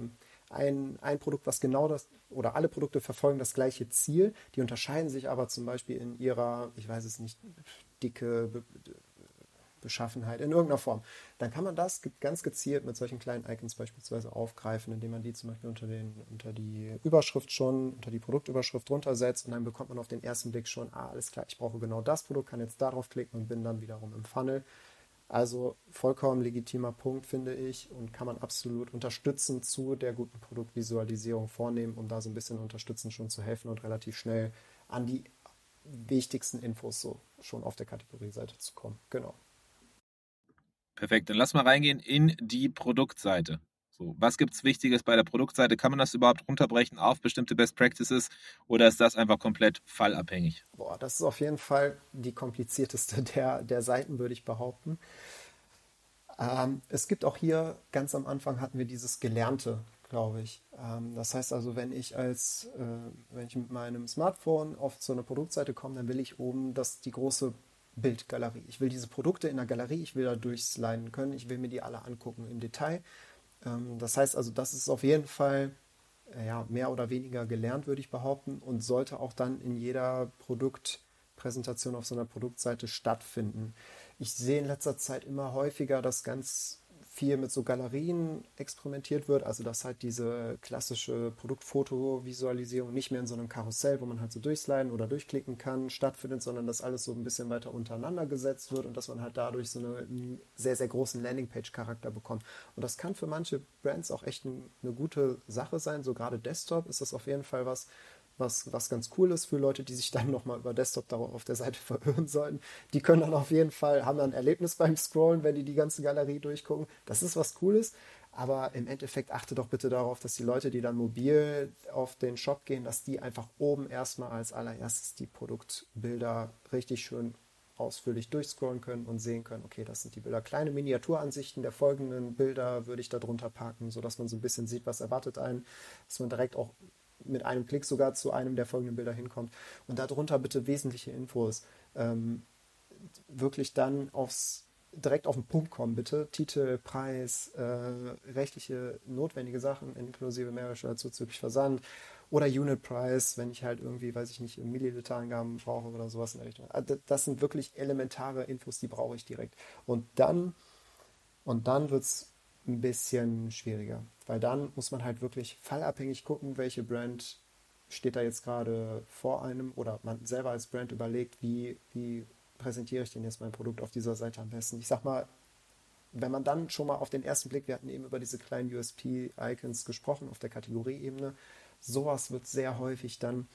ein, ein Produkt, was genau das, oder alle Produkte verfolgen das gleiche Ziel, die unterscheiden sich aber zum Beispiel in ihrer, ich weiß es nicht, dicke Be Beschaffenheit in irgendeiner Form. Dann kann man das ganz gezielt mit solchen kleinen Icons beispielsweise aufgreifen, indem man die zum Beispiel unter, den, unter die Überschrift schon, unter die Produktüberschrift runtersetzt und dann bekommt man auf den ersten Blick schon, ah, alles klar, ich brauche genau das Produkt, kann jetzt darauf klicken und bin dann wiederum im Funnel. Also vollkommen legitimer Punkt, finde ich, und kann man absolut unterstützend zu der guten Produktvisualisierung vornehmen, um da so ein bisschen unterstützend schon zu helfen und relativ schnell an die wichtigsten Infos so schon auf der Kategorieseite zu kommen. Genau. Perfekt, dann lass mal reingehen in die Produktseite. So, was gibt es Wichtiges bei der Produktseite? Kann man das überhaupt runterbrechen auf bestimmte Best Practices oder ist das einfach komplett fallabhängig? Boah, das ist auf jeden Fall die komplizierteste der, der Seiten, würde ich behaupten. Ähm, es gibt auch hier, ganz am Anfang hatten wir dieses Gelernte, glaube ich. Ähm, das heißt also, wenn ich als, äh, wenn ich mit meinem Smartphone auf so eine Produktseite komme, dann will ich oben das, die große Bildgalerie. Ich will diese Produkte in der Galerie, ich will da durchsliden können, ich will mir die alle angucken im Detail. Ähm, das heißt also, das ist auf jeden Fall äh, ja, mehr oder weniger gelernt, würde ich behaupten, und sollte auch dann in jeder Produktpräsentation auf so einer Produktseite stattfinden. Ich sehe in letzter Zeit immer häufiger, dass ganz viel mit so Galerien experimentiert wird, also dass halt diese klassische Produktfotovisualisierung nicht mehr in so einem Karussell, wo man halt so durchsliden oder durchklicken kann, stattfindet, sondern dass alles so ein bisschen weiter untereinander gesetzt wird und dass man halt dadurch so einen sehr, sehr großen Landingpage-Charakter bekommt. Und das kann für manche Brands auch echt eine gute Sache sein, so gerade Desktop ist das auf jeden Fall was, was, was ganz cool ist für Leute, die sich dann nochmal über Desktop darauf auf der Seite verirren sollten. Die können dann auf jeden Fall, haben dann ein Erlebnis beim Scrollen, wenn die die ganze Galerie durchgucken. Das ist was Cooles. Aber im Endeffekt achte doch bitte darauf, dass die Leute, die dann mobil auf den Shop gehen, dass die einfach oben erstmal als allererstes die Produktbilder richtig schön ausführlich durchscrollen können und sehen können, okay, das sind die Bilder. Kleine Miniaturansichten der folgenden Bilder würde ich da drunter packen, sodass man so ein bisschen sieht, was erwartet einen, dass man direkt auch mit einem Klick sogar zu einem der folgenden Bilder hinkommt. Und darunter bitte wesentliche Infos. Ähm, wirklich dann aufs direkt auf den Punkt kommen, bitte. Titel, Preis, äh, rechtliche notwendige Sachen inklusive Mehrwertsteuer zuzüglich Versand oder Unit Price, wenn ich halt irgendwie, weiß ich nicht, Milliliterangaben brauche oder sowas in der Richtung. Also das sind wirklich elementare Infos, die brauche ich direkt. Und dann, und dann wird es ein bisschen schwieriger, weil dann muss man halt wirklich fallabhängig gucken, welche Brand steht da jetzt gerade vor einem oder man selber als Brand überlegt, wie, wie präsentiere ich denn jetzt mein Produkt auf dieser Seite am besten. Ich sag mal, wenn man dann schon mal auf den ersten Blick, wir hatten eben über diese kleinen USP-Icons gesprochen auf der Kategorieebene, sowas wird sehr häufig dann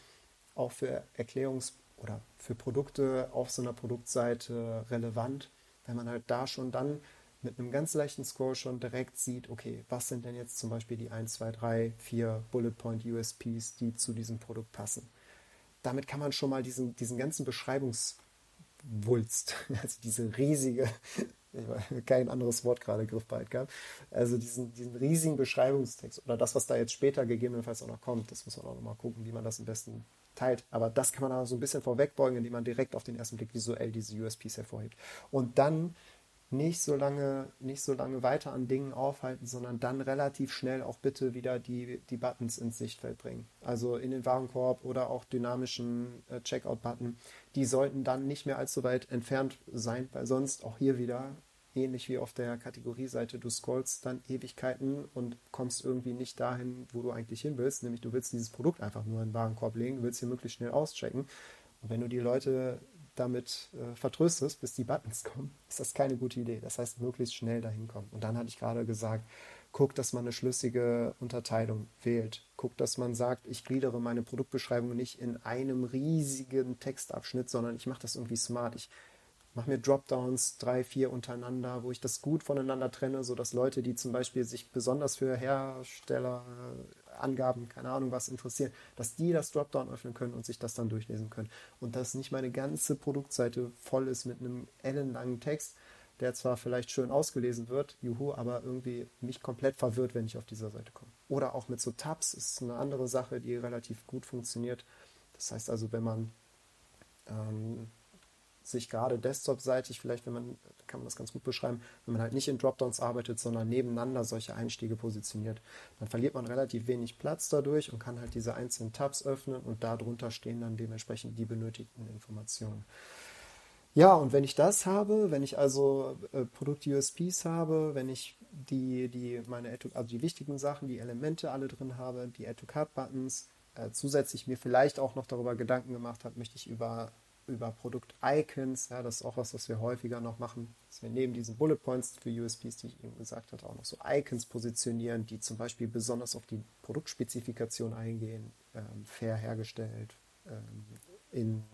auch für Erklärungs- oder für Produkte auf so einer Produktseite relevant, wenn man halt da schon dann mit einem ganz leichten Scroll schon direkt sieht, okay, was sind denn jetzt zum Beispiel die 1, 2, 3, 4 Bullet Point USPs, die zu diesem Produkt passen. Damit kann man schon mal diesen, diesen ganzen Beschreibungswulst, also diese riesige kein anderes Wort gerade griffbereit gehabt. Also diesen, diesen riesigen Beschreibungstext oder das, was da jetzt später gegebenenfalls auch noch kommt, das muss man auch noch mal gucken, wie man das am besten teilt. Aber das kann man aber so ein bisschen vorwegbeugen, indem man direkt auf den ersten Blick visuell diese USPs hervorhebt. Und dann nicht so lange, nicht so lange weiter an Dingen aufhalten, sondern dann relativ schnell auch bitte wieder die, die Buttons ins Sichtfeld bringen. Also in den Warenkorb oder auch dynamischen äh, Checkout-Button. Die sollten dann nicht mehr allzu weit entfernt sein, weil sonst auch hier wieder ähnlich wie auf der Kategorieseite, du scrollst dann Ewigkeiten und kommst irgendwie nicht dahin, wo du eigentlich hin willst, nämlich du willst dieses Produkt einfach nur in den Warenkorb legen, du willst hier möglichst schnell auschecken. Und wenn du die Leute damit äh, vertröstest, bis die Buttons kommen, ist das keine gute Idee. Das heißt, möglichst schnell dahin kommen. Und dann hatte ich gerade gesagt, guck, dass man eine schlüssige Unterteilung wählt. Guck, dass man sagt, ich gliedere meine Produktbeschreibung nicht in einem riesigen Textabschnitt, sondern ich mache das irgendwie smart. Ich mache mir Dropdowns drei, vier untereinander, wo ich das gut voneinander trenne, sodass Leute, die zum Beispiel sich besonders für Herstellerangaben, keine Ahnung was interessieren, dass die das Dropdown öffnen können und sich das dann durchlesen können. Und dass nicht meine ganze Produktseite voll ist mit einem ellenlangen Text, der zwar vielleicht schön ausgelesen wird, juhu, aber irgendwie mich komplett verwirrt, wenn ich auf dieser Seite komme. Oder auch mit so Tabs ist eine andere Sache, die relativ gut funktioniert. Das heißt also, wenn man ähm, sich gerade desktop-seitig, vielleicht, wenn man, kann man das ganz gut beschreiben, wenn man halt nicht in Dropdowns arbeitet, sondern nebeneinander solche Einstiege positioniert, dann verliert man relativ wenig Platz dadurch und kann halt diese einzelnen Tabs öffnen und darunter stehen dann dementsprechend die benötigten Informationen. Ja, und wenn ich das habe, wenn ich also äh, Produkt-USPs habe, wenn ich die, die, meine, also die wichtigen Sachen, die Elemente alle drin habe, die Add-to-Card-Buttons, äh, zusätzlich mir vielleicht auch noch darüber Gedanken gemacht habe, möchte ich über über Produkt-Icons, ja, das ist auch was, was wir häufiger noch machen, dass wir neben diesen Bullet Points für USPs, die ich eben gesagt hatte, auch noch so Icons positionieren, die zum Beispiel besonders auf die Produktspezifikation eingehen, ähm, fair hergestellt, ähm, in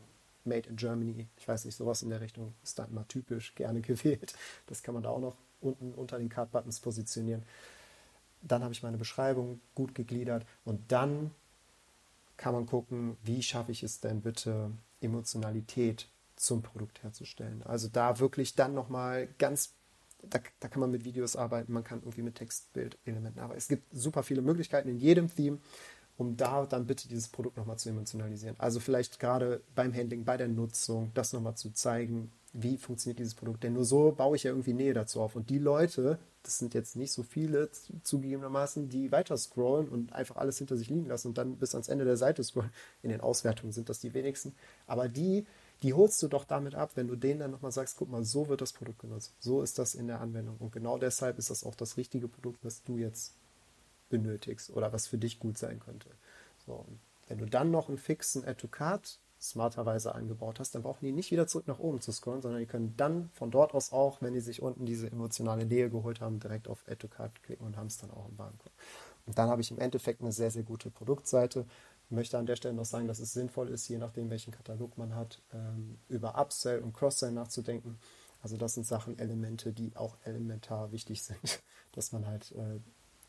Made in Germany, ich weiß nicht, sowas in der Richtung ist dann immer typisch, gerne gewählt. Das kann man da auch noch unten unter den Card-Buttons positionieren. Dann habe ich meine Beschreibung gut gegliedert und dann kann man gucken, wie schaffe ich es denn bitte, Emotionalität zum Produkt herzustellen. Also da wirklich dann nochmal ganz, da, da kann man mit Videos arbeiten, man kann irgendwie mit Textbildelementen arbeiten. Es gibt super viele Möglichkeiten in jedem Theme, um da dann bitte dieses Produkt nochmal zu emotionalisieren. Also vielleicht gerade beim Handling, bei der Nutzung, das nochmal zu zeigen, wie funktioniert dieses Produkt. Denn nur so baue ich ja irgendwie Nähe dazu auf. Und die Leute, das sind jetzt nicht so viele zugegebenermaßen, die weiter scrollen und einfach alles hinter sich liegen lassen und dann bis ans Ende der Seite scrollen. In den Auswertungen sind das die wenigsten. Aber die, die holst du doch damit ab, wenn du denen dann nochmal sagst, guck mal, so wird das Produkt genutzt. So ist das in der Anwendung. Und genau deshalb ist das auch das richtige Produkt, was du jetzt benötigst oder was für dich gut sein könnte. So, wenn du dann noch einen fixen Add-to-Card smarterweise eingebaut hast, dann brauchen die nicht wieder zurück nach oben zu scrollen, sondern die können dann von dort aus auch, wenn die sich unten diese emotionale Nähe geholt haben, direkt auf Add to Card klicken und haben es dann auch im Warenkorb. Und dann habe ich im Endeffekt eine sehr, sehr gute Produktseite. Ich möchte an der Stelle noch sagen, dass es sinnvoll ist, je nachdem, welchen Katalog man hat, ähm, über Upsell und Cross-Sell nachzudenken. Also das sind Sachen, Elemente, die auch elementar wichtig sind, dass man halt äh,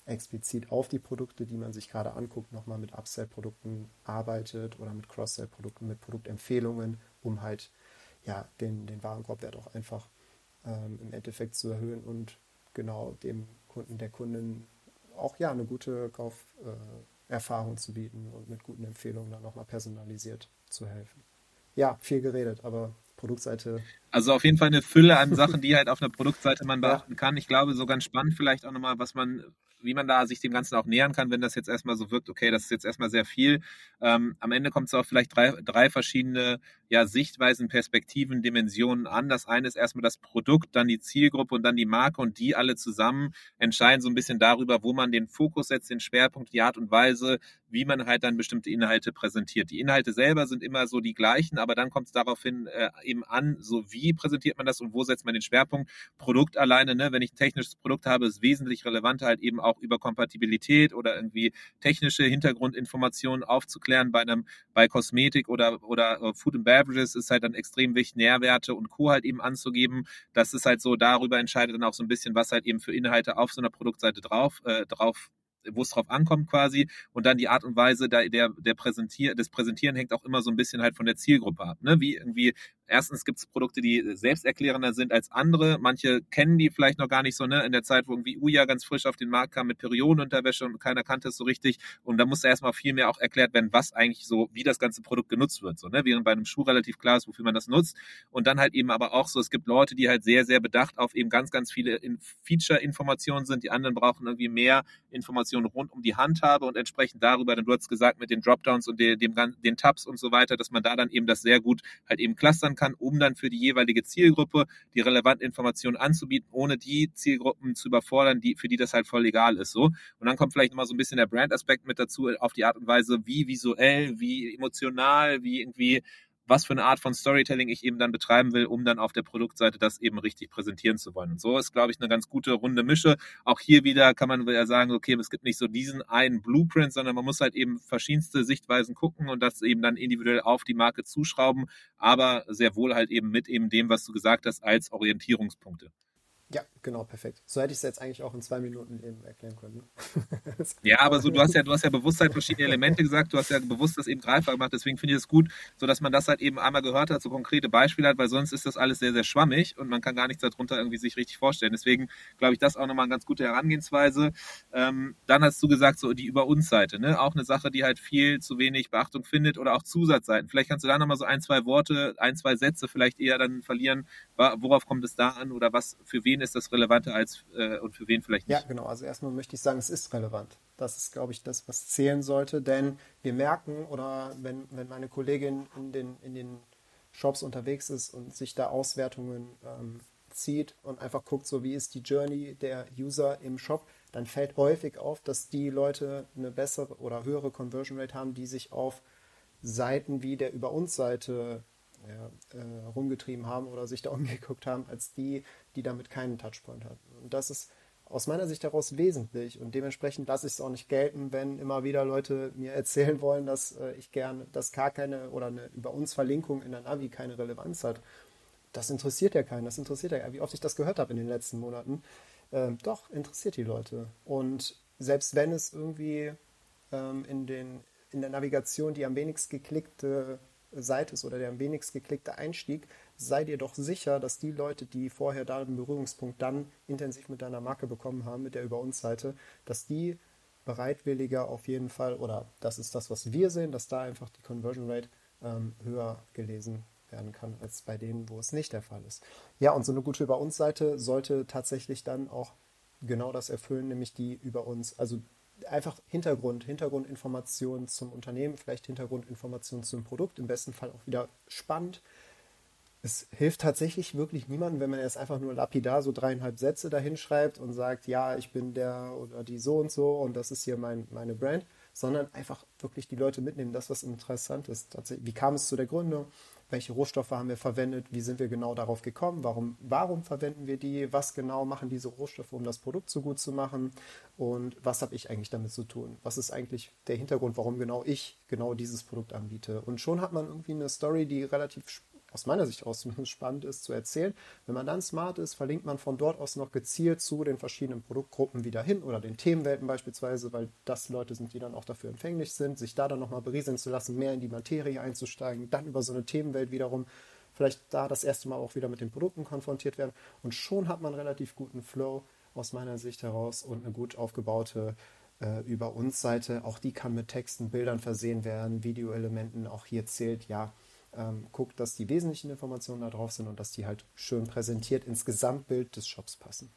explizit auf die Produkte, die man sich gerade anguckt, nochmal mit Upsell-Produkten arbeitet oder mit Cross-Sell-Produkten, mit Produktempfehlungen, um halt ja, den, den Warenkorbwert auch einfach ähm, im Endeffekt zu erhöhen und genau dem Kunden, der Kundin auch ja eine gute Kauferfahrung äh, zu bieten und mit guten Empfehlungen dann nochmal personalisiert zu helfen. Ja, viel geredet, aber Produktseite. Also auf jeden Fall eine Fülle an Sachen, die halt auf einer Produktseite man beachten kann. Ich glaube, so ganz spannend vielleicht auch nochmal, was man wie man da sich dem Ganzen auch nähern kann, wenn das jetzt erstmal so wirkt, okay, das ist jetzt erstmal sehr viel. Ähm, am Ende kommt es auf vielleicht drei, drei verschiedene ja, Sichtweisen, Perspektiven, Dimensionen an. Das eine ist erstmal das Produkt, dann die Zielgruppe und dann die Marke und die alle zusammen entscheiden so ein bisschen darüber, wo man den Fokus setzt, den Schwerpunkt, die Art und Weise, wie man halt dann bestimmte Inhalte präsentiert. Die Inhalte selber sind immer so die gleichen, aber dann kommt es daraufhin äh, eben an, so wie präsentiert man das und wo setzt man den Schwerpunkt. Produkt alleine, ne, wenn ich ein technisches Produkt habe, ist wesentlich relevanter halt eben auch über Kompatibilität oder irgendwie technische Hintergrundinformationen aufzuklären bei einem, bei Kosmetik oder, oder äh, Food and Beverages ist halt dann extrem wichtig, Nährwerte und Co. halt eben anzugeben. Das ist halt so, darüber entscheidet dann auch so ein bisschen, was halt eben für Inhalte auf so einer Produktseite drauf, äh, drauf wo es drauf ankommt quasi. Und dann die Art und Weise der, der, der Präsentier, des Präsentieren hängt auch immer so ein bisschen halt von der Zielgruppe ab. Ne? Wie irgendwie, erstens gibt es Produkte, die selbsterklärender sind als andere. Manche kennen die vielleicht noch gar nicht so, ne? In der Zeit, wo irgendwie Uja ganz frisch auf den Markt kam mit Periodenunterwäsche und keiner kannte es so richtig. Und da musste erstmal viel mehr auch erklärt werden, was eigentlich so, wie das ganze Produkt genutzt wird. So, ne? Während bei einem Schuh relativ klar ist, wofür man das nutzt. Und dann halt eben aber auch so, es gibt Leute, die halt sehr, sehr bedacht auf eben ganz, ganz viele Feature-Informationen sind. Die anderen brauchen irgendwie mehr Informationen rund um die Handhabe und entsprechend darüber, denn du hast gesagt, mit den Dropdowns und den, dem, den Tabs und so weiter, dass man da dann eben das sehr gut halt eben clustern kann, um dann für die jeweilige Zielgruppe die relevanten Informationen anzubieten, ohne die Zielgruppen zu überfordern, die, für die das halt voll egal ist. So. Und dann kommt vielleicht nochmal so ein bisschen der Brand-Aspekt mit dazu, auf die Art und Weise, wie visuell, wie emotional, wie irgendwie was für eine Art von Storytelling ich eben dann betreiben will, um dann auf der Produktseite das eben richtig präsentieren zu wollen. Und so ist, glaube ich, eine ganz gute runde Mische. Auch hier wieder kann man ja sagen, okay, es gibt nicht so diesen einen Blueprint, sondern man muss halt eben verschiedenste Sichtweisen gucken und das eben dann individuell auf die Marke zuschrauben, aber sehr wohl halt eben mit eben dem, was du gesagt hast, als Orientierungspunkte. Ja, genau, perfekt. So hätte ich es jetzt eigentlich auch in zwei Minuten eben erklären können. Ne? ja, aber so, du hast ja, du hast ja bewusst halt verschiedene Elemente gesagt, du hast ja bewusst das eben greifbar gemacht, deswegen finde ich es gut, so dass man das halt eben einmal gehört hat, so konkrete Beispiele hat, weil sonst ist das alles sehr, sehr schwammig und man kann gar nichts darunter irgendwie sich richtig vorstellen. Deswegen glaube ich, das auch nochmal eine ganz gute Herangehensweise. Ähm, dann hast du gesagt, so die Über uns Seite, ne? Auch eine Sache, die halt viel zu wenig Beachtung findet oder auch Zusatzseiten. Vielleicht kannst du da nochmal so ein, zwei Worte, ein, zwei Sätze vielleicht eher dann verlieren. Worauf kommt es da an oder was für wen ist das relevanter als äh, und für wen vielleicht nicht? Ja, genau. Also erstmal möchte ich sagen, es ist relevant. Das ist, glaube ich, das, was zählen sollte, denn wir merken oder wenn, wenn meine Kollegin in den, in den Shops unterwegs ist und sich da Auswertungen ähm, zieht und einfach guckt, so wie ist die Journey der User im Shop, dann fällt häufig auf, dass die Leute eine bessere oder höhere Conversion Rate haben, die sich auf Seiten wie der Über uns Seite ja, äh, rumgetrieben haben oder sich da umgeguckt haben, als die, die damit keinen Touchpoint hatten. Und das ist aus meiner Sicht heraus wesentlich und dementsprechend lasse ich es auch nicht gelten, wenn immer wieder Leute mir erzählen wollen, dass äh, ich gerne, dass gar keine oder eine über uns Verlinkung in der Navi keine Relevanz hat. Das interessiert ja keinen, das interessiert ja, wie oft ich das gehört habe in den letzten Monaten. Ähm, doch, interessiert die Leute. Und selbst wenn es irgendwie ähm, in, den, in der Navigation die am wenigsten geklickte Seite ist oder der am wenigst geklickte Einstieg, sei dir doch sicher, dass die Leute, die vorher da einen Berührungspunkt dann intensiv mit deiner Marke bekommen haben, mit der Über uns Seite, dass die bereitwilliger auf jeden Fall, oder das ist das, was wir sehen, dass da einfach die Conversion Rate ähm, höher gelesen werden kann als bei denen, wo es nicht der Fall ist. Ja, und so eine gute Über uns Seite sollte tatsächlich dann auch genau das erfüllen, nämlich die über uns, also einfach Hintergrund, Hintergrundinformationen zum Unternehmen, vielleicht Hintergrundinformationen zum Produkt, im besten Fall auch wieder spannend. Es hilft tatsächlich wirklich niemandem, wenn man erst einfach nur lapidar so dreieinhalb Sätze dahin schreibt und sagt, ja, ich bin der oder die so und so und das ist hier mein, meine Brand, sondern einfach wirklich die Leute mitnehmen, das, was interessant ist. Wie kam es zu der Gründung? welche Rohstoffe haben wir verwendet, wie sind wir genau darauf gekommen, warum, warum verwenden wir die, was genau machen diese Rohstoffe, um das Produkt so gut zu machen und was habe ich eigentlich damit zu tun, was ist eigentlich der Hintergrund, warum genau ich genau dieses Produkt anbiete. Und schon hat man irgendwie eine Story, die relativ aus meiner Sicht aus zumindest spannend ist zu erzählen. Wenn man dann smart ist, verlinkt man von dort aus noch gezielt zu den verschiedenen Produktgruppen wieder hin oder den Themenwelten beispielsweise, weil das Leute sind, die dann auch dafür empfänglich sind, sich da dann nochmal berieseln zu lassen, mehr in die Materie einzusteigen, dann über so eine Themenwelt wiederum vielleicht da das erste Mal auch wieder mit den Produkten konfrontiert werden und schon hat man relativ guten Flow aus meiner Sicht heraus und eine gut aufgebaute äh, über uns Seite. Auch die kann mit Texten, Bildern versehen werden, Videoelementen. Auch hier zählt ja ähm, guckt, dass die wesentlichen Informationen da drauf sind und dass die halt schön präsentiert ins Gesamtbild des Shops passen.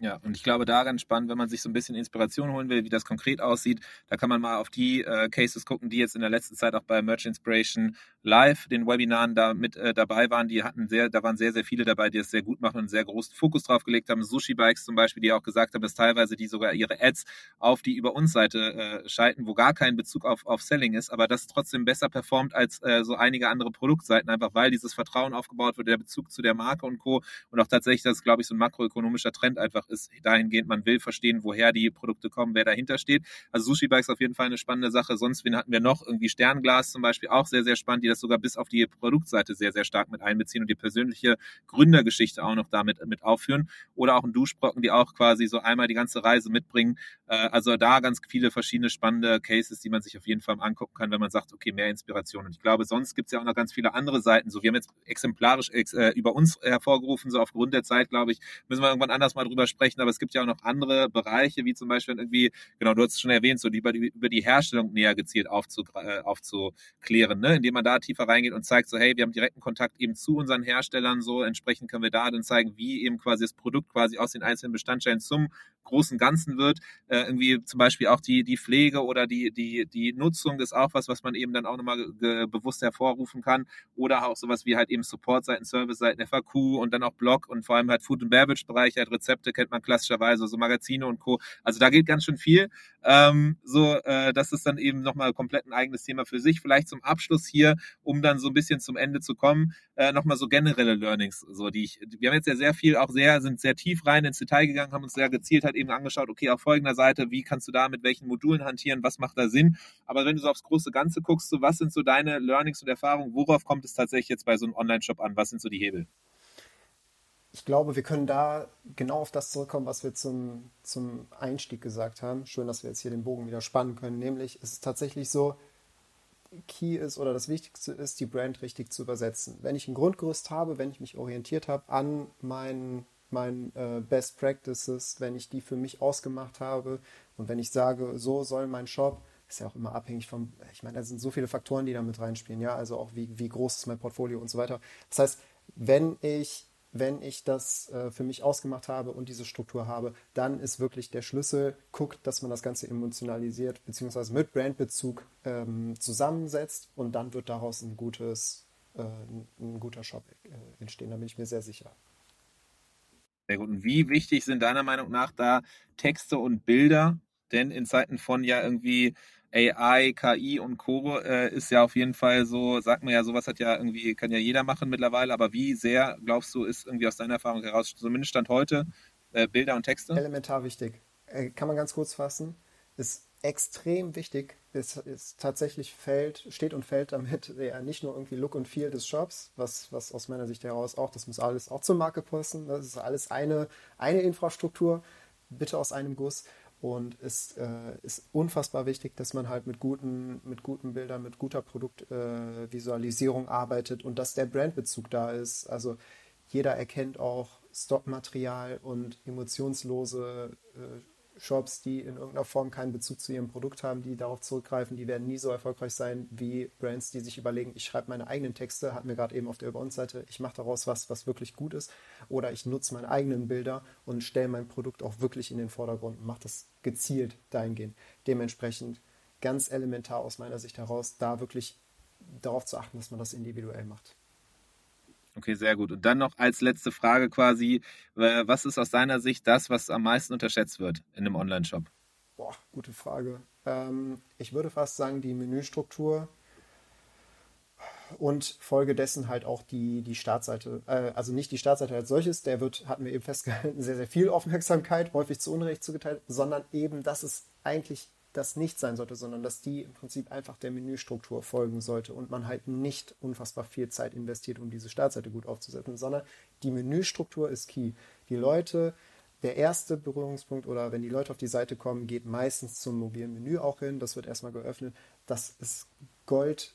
Ja, und ich glaube, da ganz spannend, wenn man sich so ein bisschen Inspiration holen will, wie das konkret aussieht, da kann man mal auf die äh, Cases gucken, die jetzt in der letzten Zeit auch bei Merch Inspiration Live, den Webinaren da mit äh, dabei waren. Die hatten sehr, da waren sehr, sehr viele dabei, die es sehr gut machen und einen sehr großen Fokus drauf gelegt haben. Sushi Bikes zum Beispiel, die auch gesagt haben, dass teilweise die sogar ihre Ads auf die über uns Seite äh, schalten, wo gar kein Bezug auf, auf Selling ist, aber das trotzdem besser performt als äh, so einige andere Produktseiten, einfach weil dieses Vertrauen aufgebaut wird, der Bezug zu der Marke und Co. Und auch tatsächlich, das ist, glaube ich, so ein makroökonomischer Trend einfach ist dahingehend, man will verstehen, woher die Produkte kommen, wer dahinter steht. Also Sushi Bikes auf jeden Fall eine spannende Sache. Sonst, wen hatten wir noch? Irgendwie Sternglas zum Beispiel, auch sehr, sehr spannend, die das sogar bis auf die Produktseite sehr, sehr stark mit einbeziehen und die persönliche Gründergeschichte auch noch damit mit aufführen. Oder auch ein Duschbrocken, die auch quasi so einmal die ganze Reise mitbringen. Äh, also da ganz viele verschiedene spannende Cases, die man sich auf jeden Fall angucken kann, wenn man sagt, okay, mehr Inspiration. Und ich glaube, sonst gibt es ja auch noch ganz viele andere Seiten. So, wir haben jetzt exemplarisch ex, äh, über uns hervorgerufen, so aufgrund der Zeit, glaube ich, müssen wir irgendwann anders mal drüber sprechen. Aber es gibt ja auch noch andere Bereiche, wie zum Beispiel irgendwie, genau, du hast es schon erwähnt, so die über die, Herstellung näher gezielt aufzu, äh, aufzuklären, ne? indem man da tiefer reingeht und zeigt, so, hey, wir haben direkten Kontakt eben zu unseren Herstellern, so entsprechend können wir da dann zeigen, wie eben quasi das Produkt quasi aus den einzelnen Bestandteilen zum großen Ganzen wird. Äh, irgendwie zum Beispiel auch die, die Pflege oder die, die, die Nutzung ist auch was, was man eben dann auch nochmal bewusst hervorrufen kann. Oder auch sowas wie halt eben Support-Seiten, Service-Seiten, FAQ und dann auch Blog und vor allem halt Food- and Beverage-Bereich, halt Rezepte kennt man klassischerweise, so Magazine und Co. Also da geht ganz schön viel. Ähm, so, äh, das ist dann eben nochmal komplett ein eigenes Thema für sich. Vielleicht zum Abschluss hier, um dann so ein bisschen zum Ende zu kommen, äh, nochmal so generelle Learnings, so die ich, wir haben jetzt ja sehr viel, auch sehr, sind sehr tief rein ins Detail gegangen, haben uns sehr gezielt halt eben angeschaut, okay, auf folgender Seite, wie kannst du da mit welchen Modulen hantieren, was macht da Sinn? Aber wenn du so aufs große Ganze guckst, so was sind so deine Learnings und Erfahrungen, worauf kommt es tatsächlich jetzt bei so einem Online-Shop an? Was sind so die Hebel? ich glaube, wir können da genau auf das zurückkommen, was wir zum, zum Einstieg gesagt haben. Schön, dass wir jetzt hier den Bogen wieder spannen können. Nämlich, es ist tatsächlich so, Key ist oder das Wichtigste ist, die Brand richtig zu übersetzen. Wenn ich ein Grundgerüst habe, wenn ich mich orientiert habe an meinen, meinen äh, Best Practices, wenn ich die für mich ausgemacht habe und wenn ich sage, so soll mein Shop, ist ja auch immer abhängig vom, ich meine, da sind so viele Faktoren, die da mit reinspielen, ja, also auch wie, wie groß ist mein Portfolio und so weiter. Das heißt, wenn ich wenn ich das äh, für mich ausgemacht habe und diese Struktur habe, dann ist wirklich der Schlüssel, guckt, dass man das Ganze emotionalisiert, beziehungsweise mit Brandbezug ähm, zusammensetzt und dann wird daraus ein, gutes, äh, ein guter Shop äh, entstehen. Da bin ich mir sehr sicher. Sehr. Und wie wichtig sind deiner Meinung nach da Texte und Bilder? Denn in Zeiten von ja irgendwie AI, KI und Co. Äh, ist ja auf jeden Fall so, sagt man ja, sowas hat ja irgendwie, kann ja jeder machen mittlerweile, aber wie sehr, glaubst du, ist irgendwie aus deiner Erfahrung heraus, zumindest Stand heute, äh, Bilder und Texte? Elementar wichtig. Äh, kann man ganz kurz fassen. Ist extrem wichtig. Ist, ist tatsächlich fällt, steht und fällt damit ja, nicht nur irgendwie Look und Feel des Shops, was, was aus meiner Sicht heraus auch, das muss alles auch zur Marke passen. Das ist alles eine, eine Infrastruktur, bitte aus einem Guss. Und es äh, ist unfassbar wichtig, dass man halt mit guten, mit guten Bildern, mit guter Produktvisualisierung äh, arbeitet und dass der Brandbezug da ist. Also jeder erkennt auch Stockmaterial und emotionslose äh, Shops, die in irgendeiner Form keinen Bezug zu ihrem Produkt haben, die darauf zurückgreifen, die werden nie so erfolgreich sein wie Brands, die sich überlegen, ich schreibe meine eigenen Texte, hatten wir gerade eben auf der Über uns Seite, ich mache daraus was, was wirklich gut ist, oder ich nutze meine eigenen Bilder und stelle mein Produkt auch wirklich in den Vordergrund und mache das gezielt dahingehend. Dementsprechend ganz elementar aus meiner Sicht heraus, da wirklich darauf zu achten, dass man das individuell macht. Okay, sehr gut. Und dann noch als letzte Frage quasi, was ist aus deiner Sicht das, was am meisten unterschätzt wird in einem Online-Shop? Boah, gute Frage. Ähm, ich würde fast sagen, die Menüstruktur und Folge dessen halt auch die, die Startseite. Äh, also nicht die Startseite als solches, der wird, hatten wir eben festgehalten, sehr, sehr viel Aufmerksamkeit, häufig zu Unrecht zugeteilt, sondern eben, dass es eigentlich das nicht sein sollte, sondern dass die im Prinzip einfach der Menüstruktur folgen sollte und man halt nicht unfassbar viel Zeit investiert, um diese Startseite gut aufzusetzen, sondern die Menüstruktur ist key. Die Leute, der erste Berührungspunkt oder wenn die Leute auf die Seite kommen, geht meistens zum mobilen Menü auch hin. Das wird erstmal geöffnet. Das ist Gold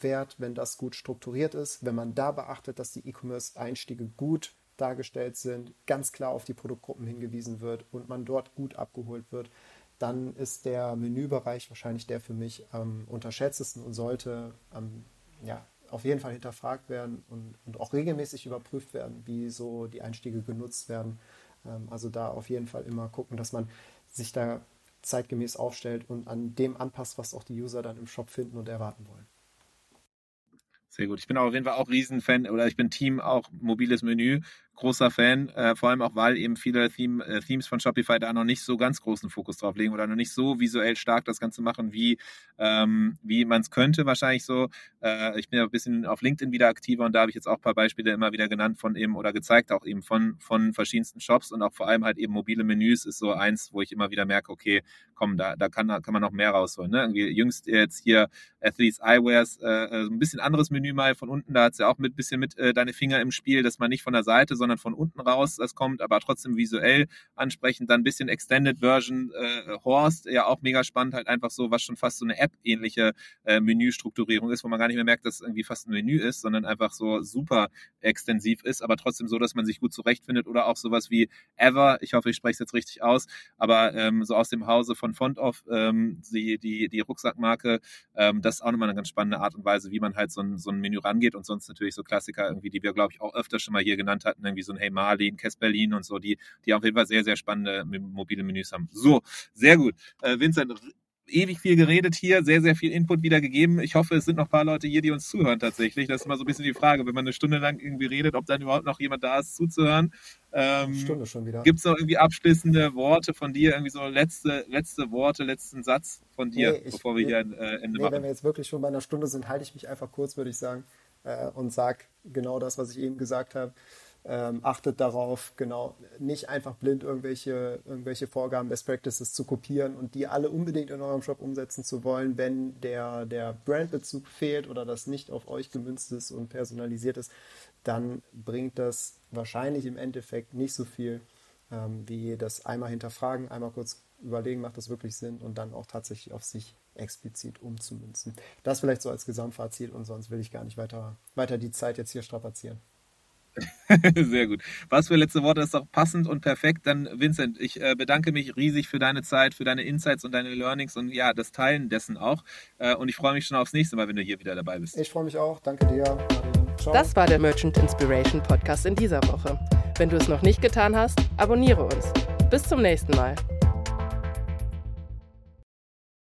wert, wenn das gut strukturiert ist, wenn man da beachtet, dass die E-Commerce-Einstiege gut dargestellt sind, ganz klar auf die Produktgruppen hingewiesen wird und man dort gut abgeholt wird dann ist der Menübereich wahrscheinlich der für mich am unterschätztesten und sollte ähm, ja, auf jeden Fall hinterfragt werden und, und, auch regelmäßig überprüft werden, wie so die Einstiege genutzt werden. Ähm, also da auf jeden Fall immer gucken, dass man sich da zeitgemäß aufstellt und an dem anpasst, was auch die User dann im Shop finden und erwarten wollen. Sehr gut. Ich bin auf jeden Fall auch Riesenfan oder ich bin Team auch mobiles Menü. Großer Fan, äh, vor allem auch, weil eben viele Theme, äh, Themes von Shopify da noch nicht so ganz großen Fokus drauf legen oder noch nicht so visuell stark das Ganze machen, wie, ähm, wie man es könnte wahrscheinlich so. Äh, ich bin ja ein bisschen auf LinkedIn wieder aktiver und da habe ich jetzt auch ein paar Beispiele immer wieder genannt von eben oder gezeigt, auch eben von, von verschiedensten Shops und auch vor allem halt eben mobile Menüs ist so eins, wo ich immer wieder merke, okay, komm, da, da kann, kann man noch mehr rausholen. Ne? Irgendwie jüngst jetzt hier Athletes Eyewears, äh, äh ein bisschen anderes Menü mal von unten, da hat es ja auch mit bisschen mit äh, deine Finger im Spiel, dass man nicht von der Seite, sondern sondern von unten raus das kommt, aber trotzdem visuell ansprechend. Dann ein bisschen Extended Version äh, Horst, ja auch mega spannend, halt einfach so, was schon fast so eine App-ähnliche äh, Menüstrukturierung ist, wo man gar nicht mehr merkt, dass es irgendwie fast ein Menü ist, sondern einfach so super extensiv ist, aber trotzdem so, dass man sich gut zurechtfindet oder auch sowas wie Ever, ich hoffe, ich spreche es jetzt richtig aus, aber ähm, so aus dem Hause von Fontoff, ähm, die, die, die Rucksackmarke, ähm, das ist auch nochmal eine ganz spannende Art und Weise, wie man halt so ein, so ein Menü rangeht und sonst natürlich so Klassiker irgendwie, die wir, glaube ich, auch öfter schon mal hier genannt hatten, irgendwie so ein Hey Marlin, Berlin und so, die, die auf jeden Fall sehr, sehr spannende mobile Menüs haben. So, sehr gut. Äh, Vincent, ewig viel geredet hier, sehr, sehr viel Input wieder gegeben. Ich hoffe, es sind noch ein paar Leute hier, die uns zuhören tatsächlich. Das ist immer so ein bisschen die Frage, wenn man eine Stunde lang irgendwie redet, ob dann überhaupt noch jemand da ist, zuzuhören. Ähm, Stunde schon wieder. Gibt es noch irgendwie abschließende Worte von dir, irgendwie so letzte, letzte Worte, letzten Satz von dir, nee, ich, bevor wir hier ein äh, Ende nee, machen? Wenn wir jetzt wirklich schon bei einer Stunde sind, halte ich mich einfach kurz, würde ich sagen, äh, und sage genau das, was ich eben gesagt habe. Ähm, achtet darauf, genau, nicht einfach blind irgendwelche, irgendwelche Vorgaben, Best Practices zu kopieren und die alle unbedingt in eurem Shop umsetzen zu wollen, wenn der, der Brandbezug fehlt oder das nicht auf euch gemünzt ist und personalisiert ist, dann bringt das wahrscheinlich im Endeffekt nicht so viel ähm, wie das einmal hinterfragen, einmal kurz überlegen, macht das wirklich Sinn und dann auch tatsächlich auf sich explizit umzumünzen. Das vielleicht so als Gesamtfazit und sonst will ich gar nicht weiter, weiter die Zeit jetzt hier strapazieren. Sehr gut. Was für letzte Worte ist doch passend und perfekt. Dann, Vincent, ich äh, bedanke mich riesig für deine Zeit, für deine Insights und deine Learnings und ja, das Teilen dessen auch. Äh, und ich freue mich schon aufs nächste Mal, wenn du hier wieder dabei bist. Ich freue mich auch. Danke dir. Ciao. Das war der Merchant Inspiration Podcast in dieser Woche. Wenn du es noch nicht getan hast, abonniere uns. Bis zum nächsten Mal.